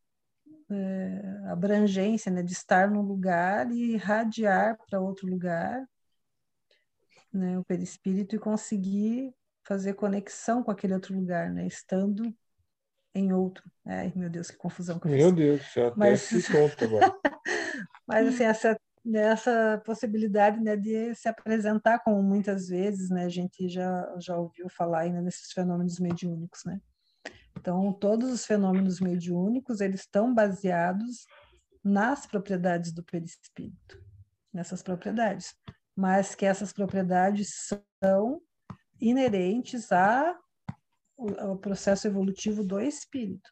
é, abrangência, né, de estar num lugar e irradiar para outro lugar, né, o perispírito e conseguir fazer conexão com aquele outro lugar, né, estando em outro. Ai, meu Deus, que confusão que eu Meu Deus, já até Mas... se conta agora. [LAUGHS] Mas assim, essa, essa possibilidade né, de se apresentar como muitas vezes, né, a gente já, já ouviu falar ainda nesses fenômenos mediúnicos, né? Então, todos os fenômenos mediúnicos, eles estão baseados nas propriedades do perispírito, nessas propriedades, mas que essas propriedades são inerentes ao processo evolutivo do espírito.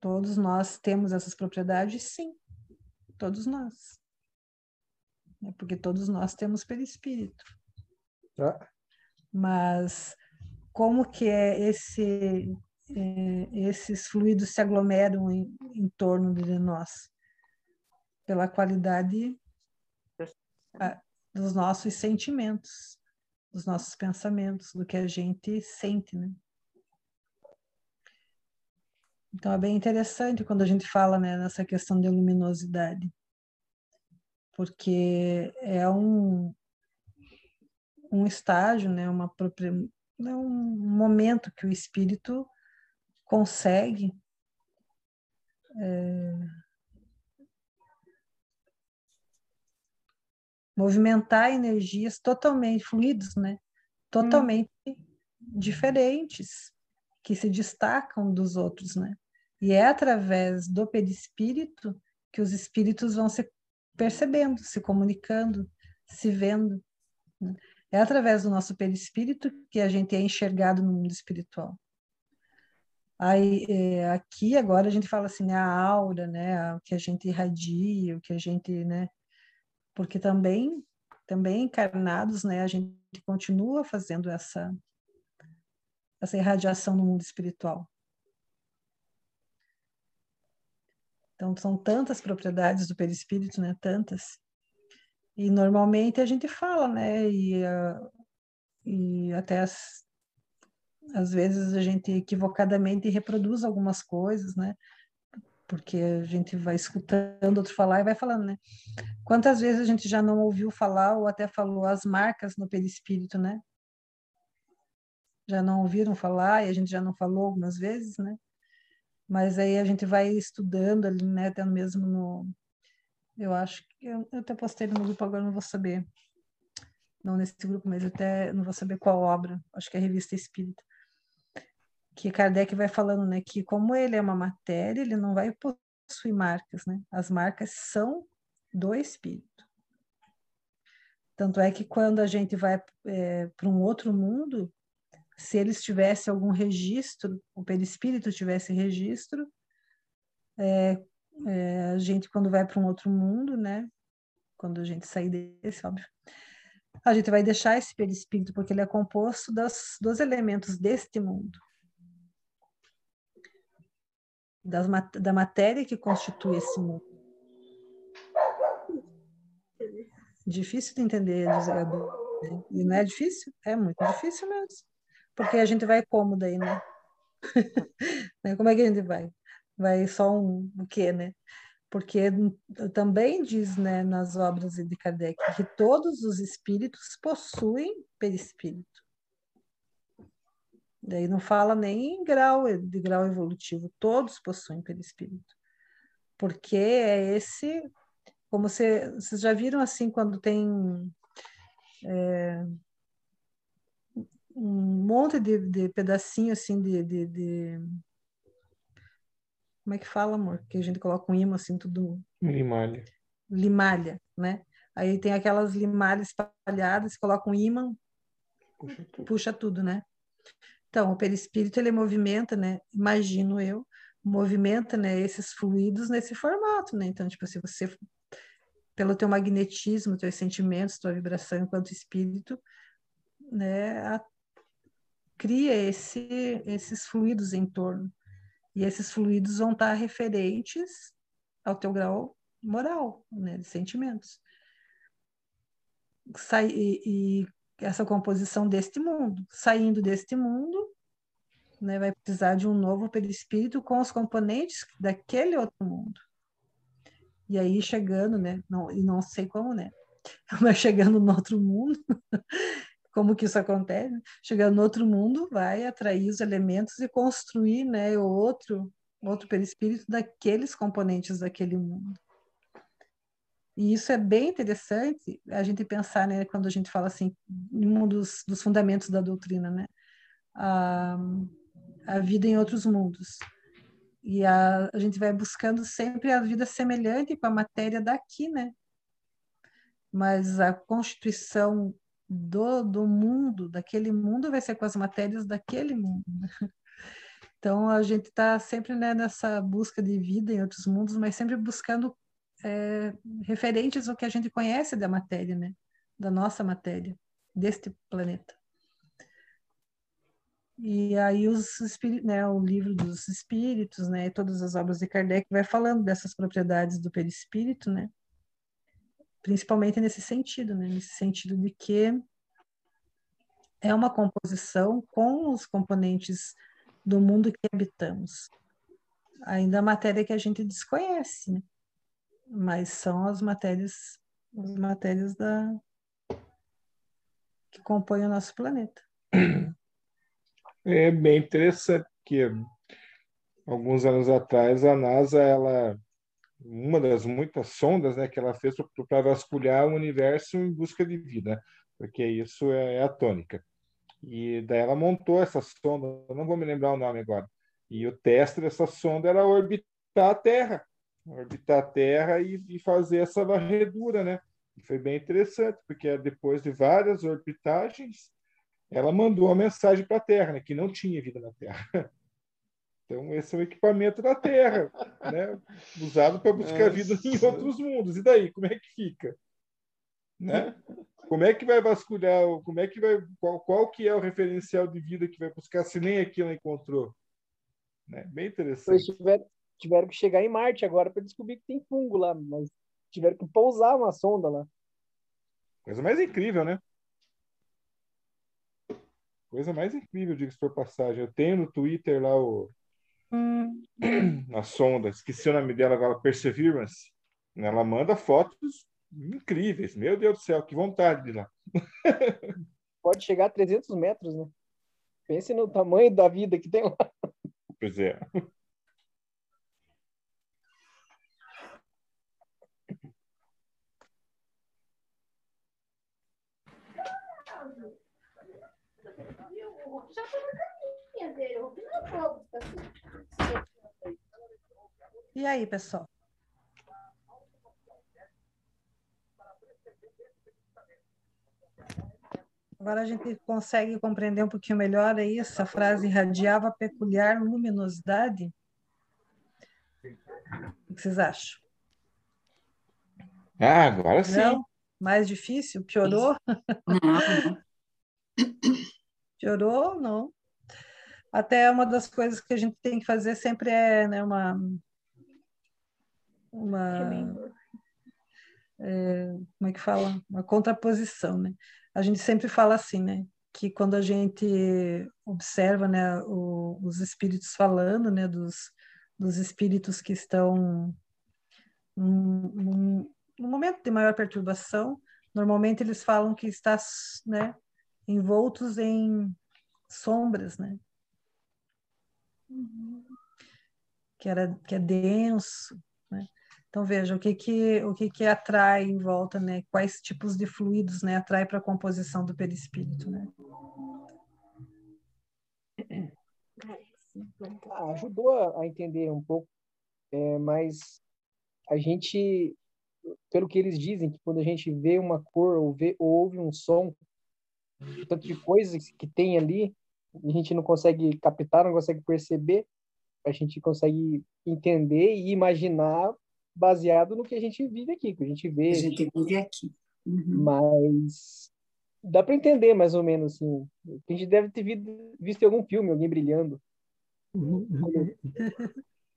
Todos nós temos essas propriedades, sim todos nós. É porque todos nós temos perispírito. Ah. Mas como que é esse, é, esses fluidos se aglomeram em, em torno de nós? Pela qualidade dos nossos sentimentos, dos nossos pensamentos, do que a gente sente, né? Então é bem interessante quando a gente fala né, nessa questão de luminosidade, porque é um, um estágio, né, uma própria, é um momento que o espírito consegue é, movimentar energias totalmente fluidos, né? Totalmente hum. diferentes que se destacam dos outros, né? E é através do perispírito que os espíritos vão se percebendo, se comunicando, se vendo. Né? É através do nosso perispírito que a gente é enxergado no mundo espiritual. Aí, é, aqui agora a gente fala assim, né, a aura, né, o que a gente irradia, o que a gente, né, porque também, também encarnados, né, a gente continua fazendo essa, essa irradiação no mundo espiritual. Então, são tantas propriedades do perispírito, né, tantas, e normalmente a gente fala, né, e, uh, e até as, às vezes a gente equivocadamente reproduz algumas coisas, né? Porque a gente vai escutando outro falar e vai falando, né? Quantas vezes a gente já não ouviu falar ou até falou as marcas no perispírito, né? Já não ouviram falar e a gente já não falou algumas vezes, né? Mas aí a gente vai estudando ali, né? Até mesmo no. Eu acho que. Eu, eu até postei no grupo, agora não vou saber. Não nesse grupo, mas até não vou saber qual obra. Acho que é a Revista Espírita que Kardec vai falando, né, que como ele é uma matéria, ele não vai possuir marcas, né? As marcas são do espírito. Tanto é que quando a gente vai é, para um outro mundo, se eles tivessem algum registro, o perispírito tivesse registro, é, é, a gente quando vai para um outro mundo, né? Quando a gente sair desse, óbvio, a gente vai deixar esse perispírito porque ele é composto das, dos elementos deste mundo das, da matéria que constitui esse mundo. Difícil de entender, Gabi. E não é difícil? É muito difícil mesmo. Porque a gente vai como daí, né? [LAUGHS] né? Como é que a gente vai? Vai só um o quê, né? Porque também diz né, nas obras de Kardec que todos os espíritos possuem perispírito. Daí não fala nem em grau, de grau evolutivo, todos possuem perispírito. Porque é esse, como você, vocês já viram assim, quando tem é, um monte de, de pedacinho assim de, de, de, Como é que fala, amor? Que a gente coloca um imã assim, tudo. Limalha. Limalha, né? Aí tem aquelas limalhas espalhadas, coloca um imã, puxa tudo, puxa tudo né? Então, o perispírito ele movimenta, né? Imagino eu, movimenta, né, esses fluidos nesse formato, né? Então, tipo, se você pelo teu magnetismo, teus sentimentos, tua vibração enquanto espírito, né, a, cria esse, esses fluidos em torno. E esses fluidos vão estar referentes ao teu grau moral, né, de sentimentos. Sai, e, e essa composição deste mundo. Saindo deste mundo, né, vai precisar de um novo perispírito com os componentes daquele outro mundo. E aí chegando, né, não, e não sei como, né, [LAUGHS] mas chegando no outro mundo, [LAUGHS] como que isso acontece? Chegando no outro mundo, vai atrair os elementos e construir, né, o outro outro perispírito daqueles componentes daquele mundo. E isso é bem interessante a gente pensar, né, quando a gente fala assim, um dos, dos fundamentos da doutrina, né, a, a vida em outros mundos. E a, a gente vai buscando sempre a vida semelhante com a matéria daqui, né? Mas a constituição do, do mundo, daquele mundo, vai ser com as matérias daquele mundo. Então, a gente está sempre né, nessa busca de vida em outros mundos, mas sempre buscando é, referentes ao que a gente conhece da matéria, né? Da nossa matéria, deste planeta. E aí os né, o livro dos espíritos, né, todas as obras de Kardec vai falando dessas propriedades do perispírito, né? Principalmente nesse sentido, né, nesse sentido de que é uma composição com os componentes do mundo que habitamos. Ainda a matéria que a gente desconhece, né? Mas são as matérias, as matérias da que compõem o nosso planeta. [CLEARS THROAT] É bem interessante que alguns anos atrás a NASA ela uma das muitas sondas né, que ela fez para vasculhar o universo em busca de vida, porque isso é, é a tônica. E daí ela montou essa sonda, não vou me lembrar o nome agora. E o teste dessa sonda era orbitar a Terra orbitar a Terra e, e fazer essa varredura, né? Foi bem interessante, porque depois de várias orbitagens, ela mandou uma mensagem para a Terra, né, que não tinha vida na Terra. [LAUGHS] Então, esse é o equipamento da Terra, né, usado para buscar vida em outros mundos. E daí, como é que fica? Né? Como é que vai vasculhar? Como é que vai? Qual, qual que é o referencial de vida que vai buscar se nem aqui ela encontrou? Né? Bem interessante. tiveram, tiveram que chegar em Marte agora para descobrir que tem fungo lá, mas tiveram que pousar uma sonda lá. Coisa mais incrível, né? Coisa mais incrível, digo por passagem. Eu tenho no Twitter lá o hum. [CLEARS THROAT] a sonda, esqueci o nome dela agora, Perseverance. Ela manda fotos incríveis. Meu Deus do céu, que vontade de ir lá. [LAUGHS] Pode chegar a 300 metros, né? Pense no tamanho da vida que tem lá. Pois é. E aí, pessoal? Agora a gente consegue compreender um pouquinho melhor aí essa frase irradiava peculiar luminosidade. O que vocês acham? Ah, agora sim. Não? Mais difícil? Piorou? Não. [LAUGHS] Piorou? Não. Até uma das coisas que a gente tem que fazer sempre é né, uma. Uma. É, como é que fala? Uma contraposição, né? a gente sempre fala assim, né? Que quando a gente observa, né, o, os espíritos falando, né, dos, dos espíritos que estão num, num momento de maior perturbação, normalmente eles falam que está, né, envoltos em sombras, né? Uhum. Que, era, que é denso, então veja o que que o que que atrai em volta, né? Quais tipos de fluidos, né, atrai para a composição do perispírito, né? Ah, ajudou a entender um pouco, é, mas a gente, pelo que eles dizem, que quando a gente vê uma cor ou, vê, ou ouve um som, tanto de coisas que tem ali, a gente não consegue captar, não consegue perceber, a gente consegue entender e imaginar baseado no que a gente vive aqui, que a gente vê. A gente vive aqui. Uhum. Mas dá para entender mais ou menos assim. A gente deve ter visto em algum filme alguém brilhando. Uhum.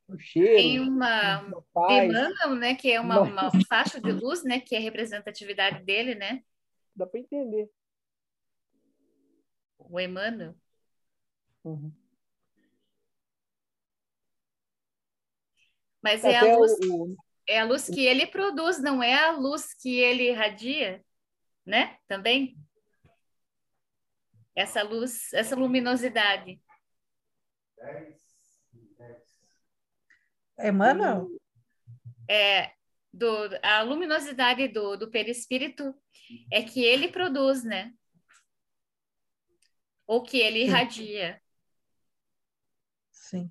O cheiro. Tem uma Emmanuel, né, que é uma, uma, faixa de luz, né, que é a representatividade dele, né? Dá para entender. O Emmanuel. Uhum. Mas Até é a luz. O, é a luz que ele produz, não é a luz que ele irradia, né? Também. Essa luz, essa luminosidade. Emmanuel? É, do, a luminosidade do, do perispírito é que ele produz, né? Ou que ele irradia. Sim.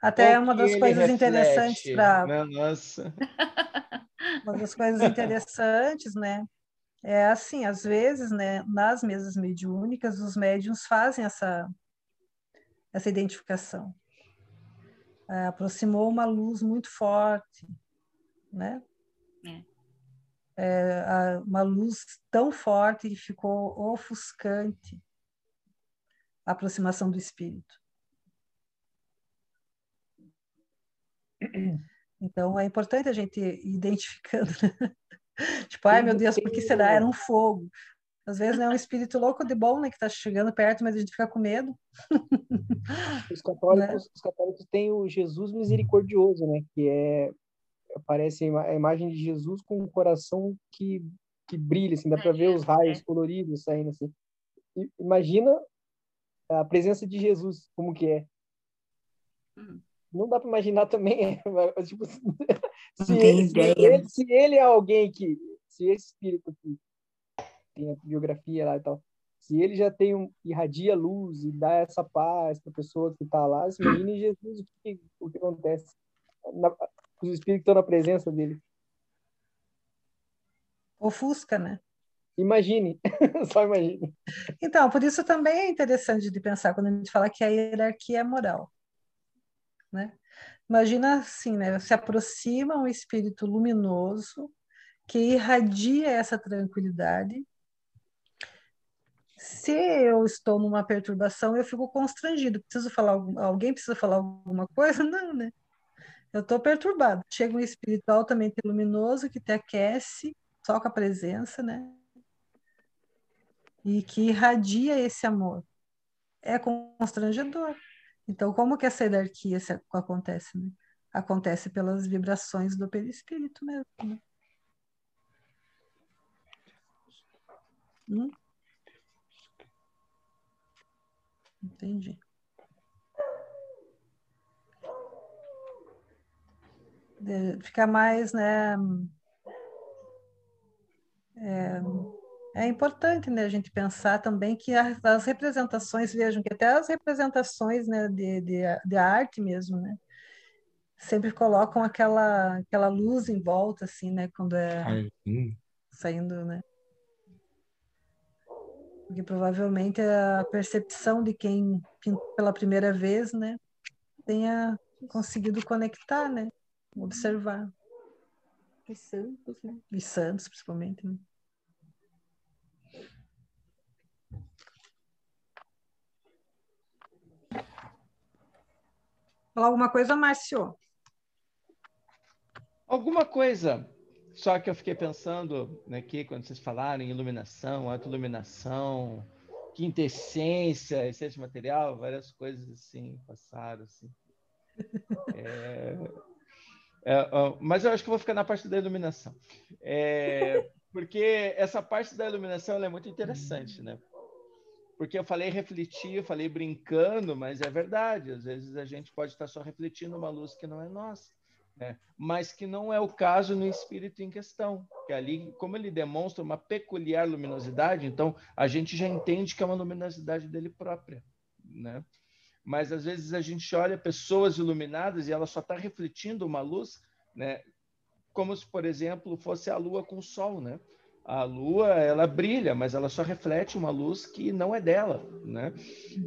Até uma das coisas reflete. interessantes para. Nossa. [LAUGHS] Uma das coisas interessantes, né? É assim, às vezes, né, nas mesas mediúnicas, os médiums fazem essa, essa identificação. É, aproximou uma luz muito forte, né? É. É, uma luz tão forte que ficou ofuscante a aproximação do espírito. Então, é importante a gente ir identificando. Né? [LAUGHS] tipo, ai meu Deus, por que será? Era um fogo. Às vezes é um espírito louco de bom, né, que está chegando perto, mas a gente fica com medo. [LAUGHS] Os católicos, né? os católicos têm o Jesus misericordioso, né, que é aparece a imagem de Jesus com um coração que que brilha, assim, dá para ver os raios é. coloridos saindo assim. E, imagina a presença de Jesus como que é. Uhum não dá para imaginar também. [LAUGHS] tipo, se, ele, se, ele, se, ele, é alguém que, se esse espírito que tem a biografia lá e tal, se ele já tem um irradia luz e dá essa paz para a pessoa que está lá, se imagine Jesus o que, o que acontece. Na, os espíritos estão na presença dele. Ofusca, né? Imagine, [LAUGHS] só imagine. Então, por isso também é interessante de pensar quando a gente fala que a hierarquia é moral. Né? Imagina assim, né? Se aproxima um espírito luminoso que irradia essa tranquilidade. Se eu estou numa perturbação, eu fico constrangido. Preciso falar alguém precisa falar alguma coisa? [LAUGHS] Não, né? Eu estou perturbado. Chega um espírito altamente luminoso que te aquece só com a presença, né? E que irradia esse amor. É constrangedor. Então, como que essa hierarquia acontece? Né? Acontece pelas vibrações do perispírito mesmo. Né? Hum? Entendi. De ficar mais, né? É, é importante né, a gente pensar também que as, as representações, vejam que até as representações né, de, de, de arte mesmo, né, sempre colocam aquela, aquela luz em volta, assim, né, quando é Ai, saindo, né. Porque provavelmente a percepção de quem pintou pela primeira vez, né, tenha conseguido conectar, né, observar. Os santos, né? Os santos, principalmente, né? Falar alguma coisa, Márcio? Alguma coisa. Só que eu fiquei pensando aqui, quando vocês falaram em iluminação, autoiluminação, quintessência, essência material, várias coisas assim passaram. Assim. [LAUGHS] É, é, mas eu acho que vou ficar na parte da iluminação. É, porque essa parte da iluminação é muito interessante, né? Porque eu falei refletir, eu falei brincando, mas é verdade. Às vezes a gente pode estar só refletindo uma luz que não é nossa, né? mas que não é o caso no espírito em questão. Que ali, como ele demonstra uma peculiar luminosidade, então a gente já entende que é uma luminosidade dele própria, né? Mas às vezes a gente olha pessoas iluminadas e ela só está refletindo uma luz, né? Como se, por exemplo, fosse a lua com o sol, né? A lua ela brilha, mas ela só reflete uma luz que não é dela, né?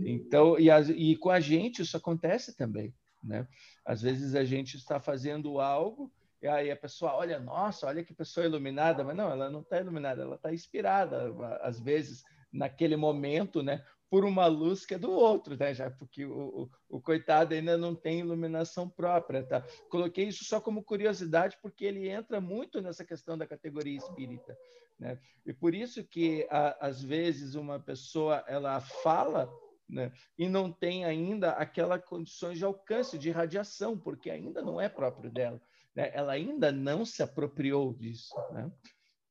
Então, e, a, e com a gente isso acontece também, né? Às vezes a gente está fazendo algo e aí a pessoa olha, nossa, olha que pessoa iluminada, mas não, ela não está iluminada, ela está inspirada, às vezes naquele momento, né? Por uma luz que é do outro, né? Já porque o, o, o, coitado ainda não tem iluminação própria, tá? Coloquei isso só como curiosidade porque ele entra muito nessa questão da categoria espírita, né? E por isso que a, às vezes uma pessoa ela fala né? e não tem ainda aquela condições de alcance de radiação, porque ainda não é próprio dela, né? Ela ainda não se apropriou disso, né?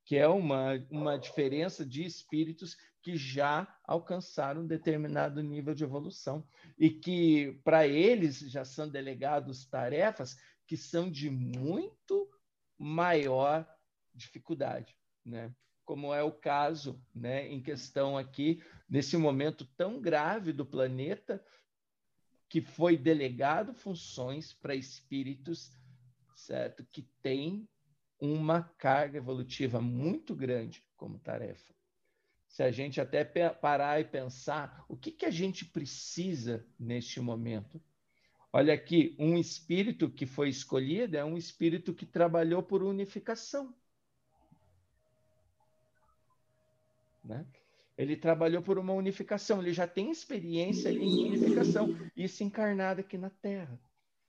Que é uma, uma diferença de espíritos que já alcançaram um determinado nível de evolução e que para eles já são delegados tarefas que são de muito maior dificuldade né? como é o caso né, em questão aqui, nesse momento tão grave do planeta, que foi delegado funções para espíritos certo? que têm uma carga evolutiva muito grande como tarefa. Se a gente até parar e pensar o que, que a gente precisa neste momento. Olha aqui, um espírito que foi escolhido é um espírito que trabalhou por unificação. Né? Ele trabalhou por uma unificação, ele já tem experiência em unificação, isso encarnado aqui na Terra.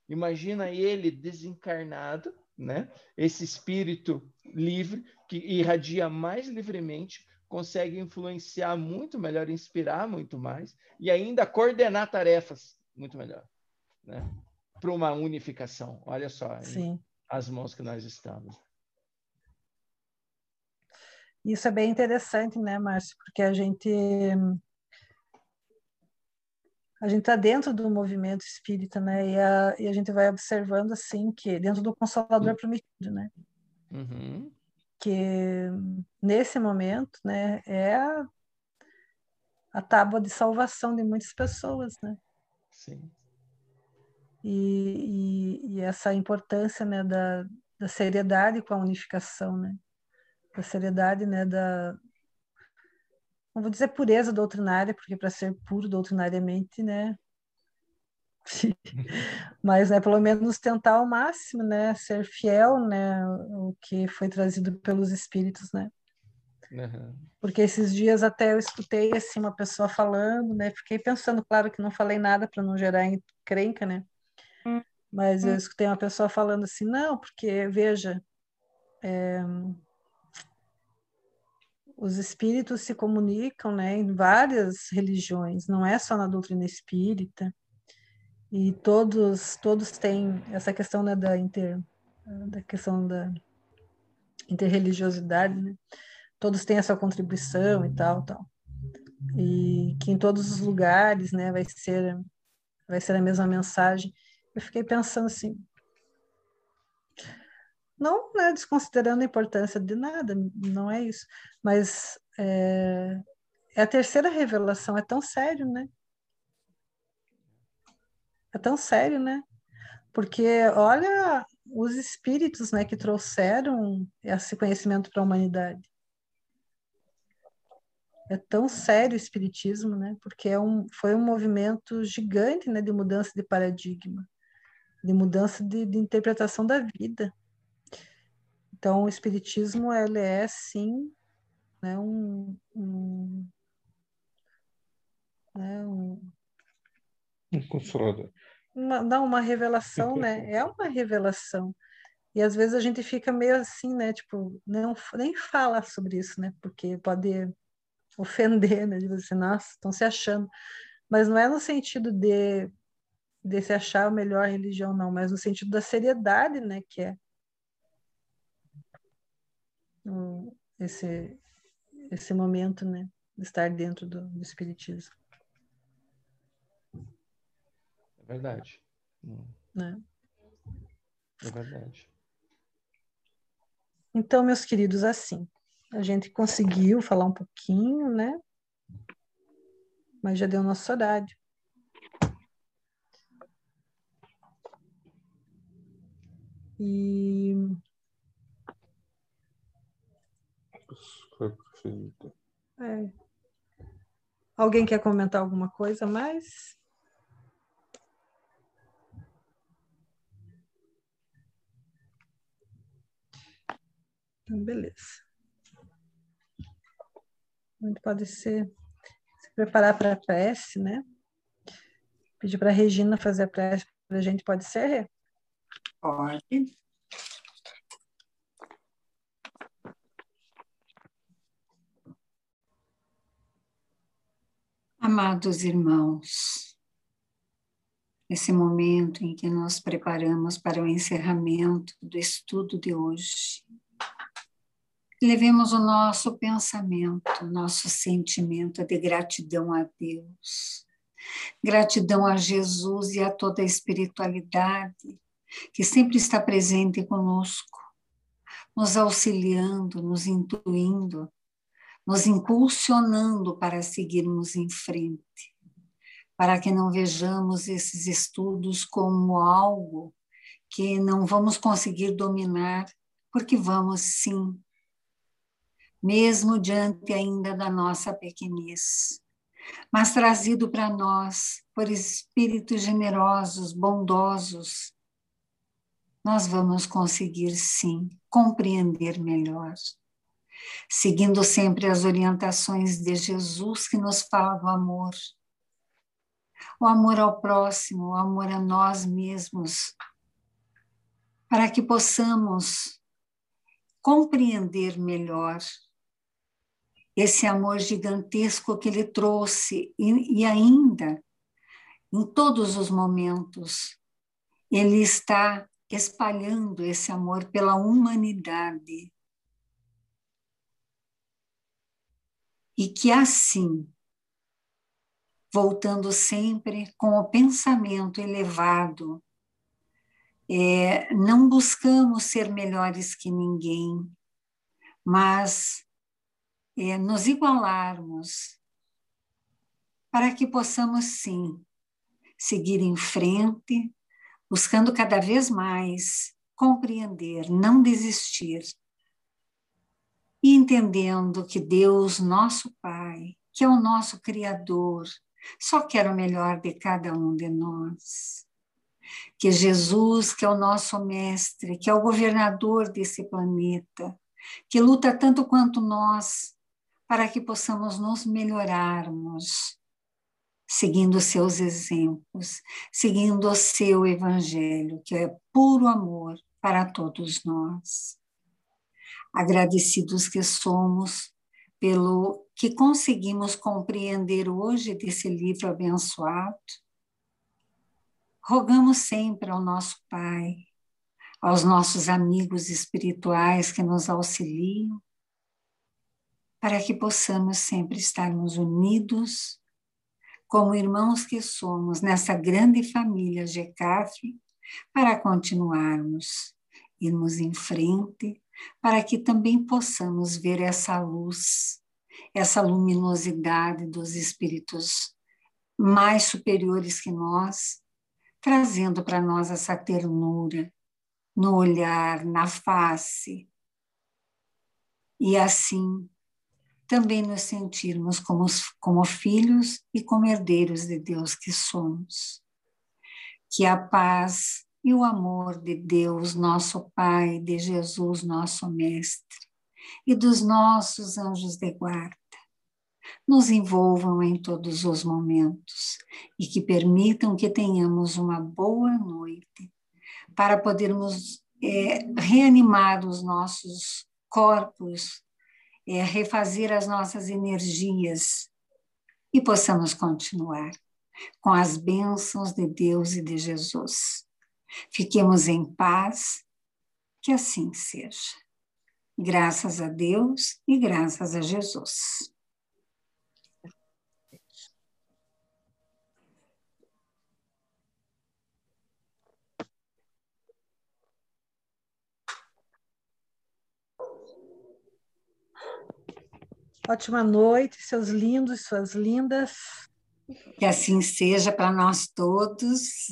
Imagina ele desencarnado, né? Esse espírito livre que irradia mais livremente, consegue influenciar muito melhor, inspirar muito mais e ainda coordenar tarefas muito melhor, né? Para uma unificação. Olha só, as mãos que nós estamos. Isso é bem interessante, né, Márcio? Porque a gente a gente está dentro do movimento espírita, né? E a, e a gente vai observando assim que dentro do Consolador Prometido, né? Uhum. Que nesse momento, né, é a, a tábua de salvação de muitas pessoas, né? Sim. E, e, e essa importância, né, da, da seriedade com a unificação, né? da seriedade, né, da não vou dizer pureza doutrinária, porque para ser puro doutrinariamente, né, [LAUGHS] mas né, pelo menos tentar ao máximo, né, ser fiel, né, o que foi trazido pelos espíritos, né. Uhum. Porque esses dias até eu escutei assim uma pessoa falando, né, fiquei pensando, claro que não falei nada para não gerar encrenca, né, uhum. mas eu escutei uma pessoa falando assim, não, porque veja, é, os espíritos se comunicam, né, em várias religiões, não é só na doutrina espírita. E todos todos têm essa questão né, da inter da questão da interreligiosidade né? todos têm a sua contribuição e tal tal. E que em todos os lugares né vai ser vai ser a mesma mensagem. Eu fiquei pensando assim não né, desconsiderando a importância de nada não é isso mas é, é a terceira revelação é tão sério né é tão sério, né? Porque olha os espíritos, né, que trouxeram esse conhecimento para a humanidade. É tão sério o espiritismo, né? Porque é um, foi um movimento gigante, né, de mudança de paradigma, de mudança de, de interpretação da vida. Então, o espiritismo ele é sim, né, um, um, né, um um consolador. Uma, não, uma revelação, né? É uma revelação. E às vezes a gente fica meio assim, né? Tipo, não, nem fala sobre isso, né? Porque pode ofender, né? De você, nossa, estão se achando. Mas não é no sentido de, de se achar a melhor religião, não, mas no sentido da seriedade, né? Que é esse, esse momento, né? De estar dentro do, do Espiritismo. verdade. Né? É verdade. Então, meus queridos, assim, a gente conseguiu falar um pouquinho, né? Mas já deu nosso horário. E. É. Alguém quer comentar alguma coisa mais? Então, beleza. Muito pode ser se preparar para a prece, né? Pedir para a Regina fazer a prece para a gente, pode ser? Pode. Amados irmãos, esse momento em que nós preparamos para o encerramento do estudo de hoje, levemos o nosso pensamento, nosso sentimento de gratidão a Deus, gratidão a Jesus e a toda a espiritualidade que sempre está presente conosco, nos auxiliando, nos intuindo, nos impulsionando para seguirmos em frente, para que não vejamos esses estudos como algo que não vamos conseguir dominar, porque vamos sim mesmo diante ainda da nossa pequenez, mas trazido para nós por espíritos generosos, bondosos, nós vamos conseguir sim compreender melhor. Seguindo sempre as orientações de Jesus que nos fala do amor, o amor ao próximo, o amor a nós mesmos, para que possamos compreender melhor esse amor gigantesco que ele trouxe e, e ainda em todos os momentos ele está espalhando esse amor pela humanidade. E que assim, voltando sempre com o pensamento elevado, é, não buscamos ser melhores que ninguém, mas é, nos igualarmos, para que possamos, sim, seguir em frente, buscando cada vez mais compreender, não desistir, e entendendo que Deus, nosso Pai, que é o nosso Criador, só quer o melhor de cada um de nós. Que Jesus, que é o nosso Mestre, que é o governador desse planeta, que luta tanto quanto nós para que possamos nos melhorarmos, seguindo seus exemplos, seguindo o seu evangelho, que é puro amor para todos nós. Agradecidos que somos pelo que conseguimos compreender hoje desse livro abençoado, rogamos sempre ao nosso Pai, aos nossos amigos espirituais que nos auxiliam, para que possamos sempre estarmos unidos como irmãos que somos nessa grande família GECAF, para continuarmos, irmos em frente, para que também possamos ver essa luz, essa luminosidade dos espíritos mais superiores que nós, trazendo para nós essa ternura no olhar, na face. E assim também nos sentirmos como, como filhos e como herdeiros de Deus que somos. Que a paz e o amor de Deus, nosso Pai, de Jesus, nosso Mestre, e dos nossos anjos de guarda, nos envolvam em todos os momentos e que permitam que tenhamos uma boa noite para podermos é, reanimar os nossos corpos é, refazer as nossas energias e possamos continuar com as bênçãos de Deus e de Jesus. Fiquemos em paz, que assim seja. Graças a Deus e graças a Jesus. Ótima noite, seus lindos, suas lindas. Que assim seja para nós todos.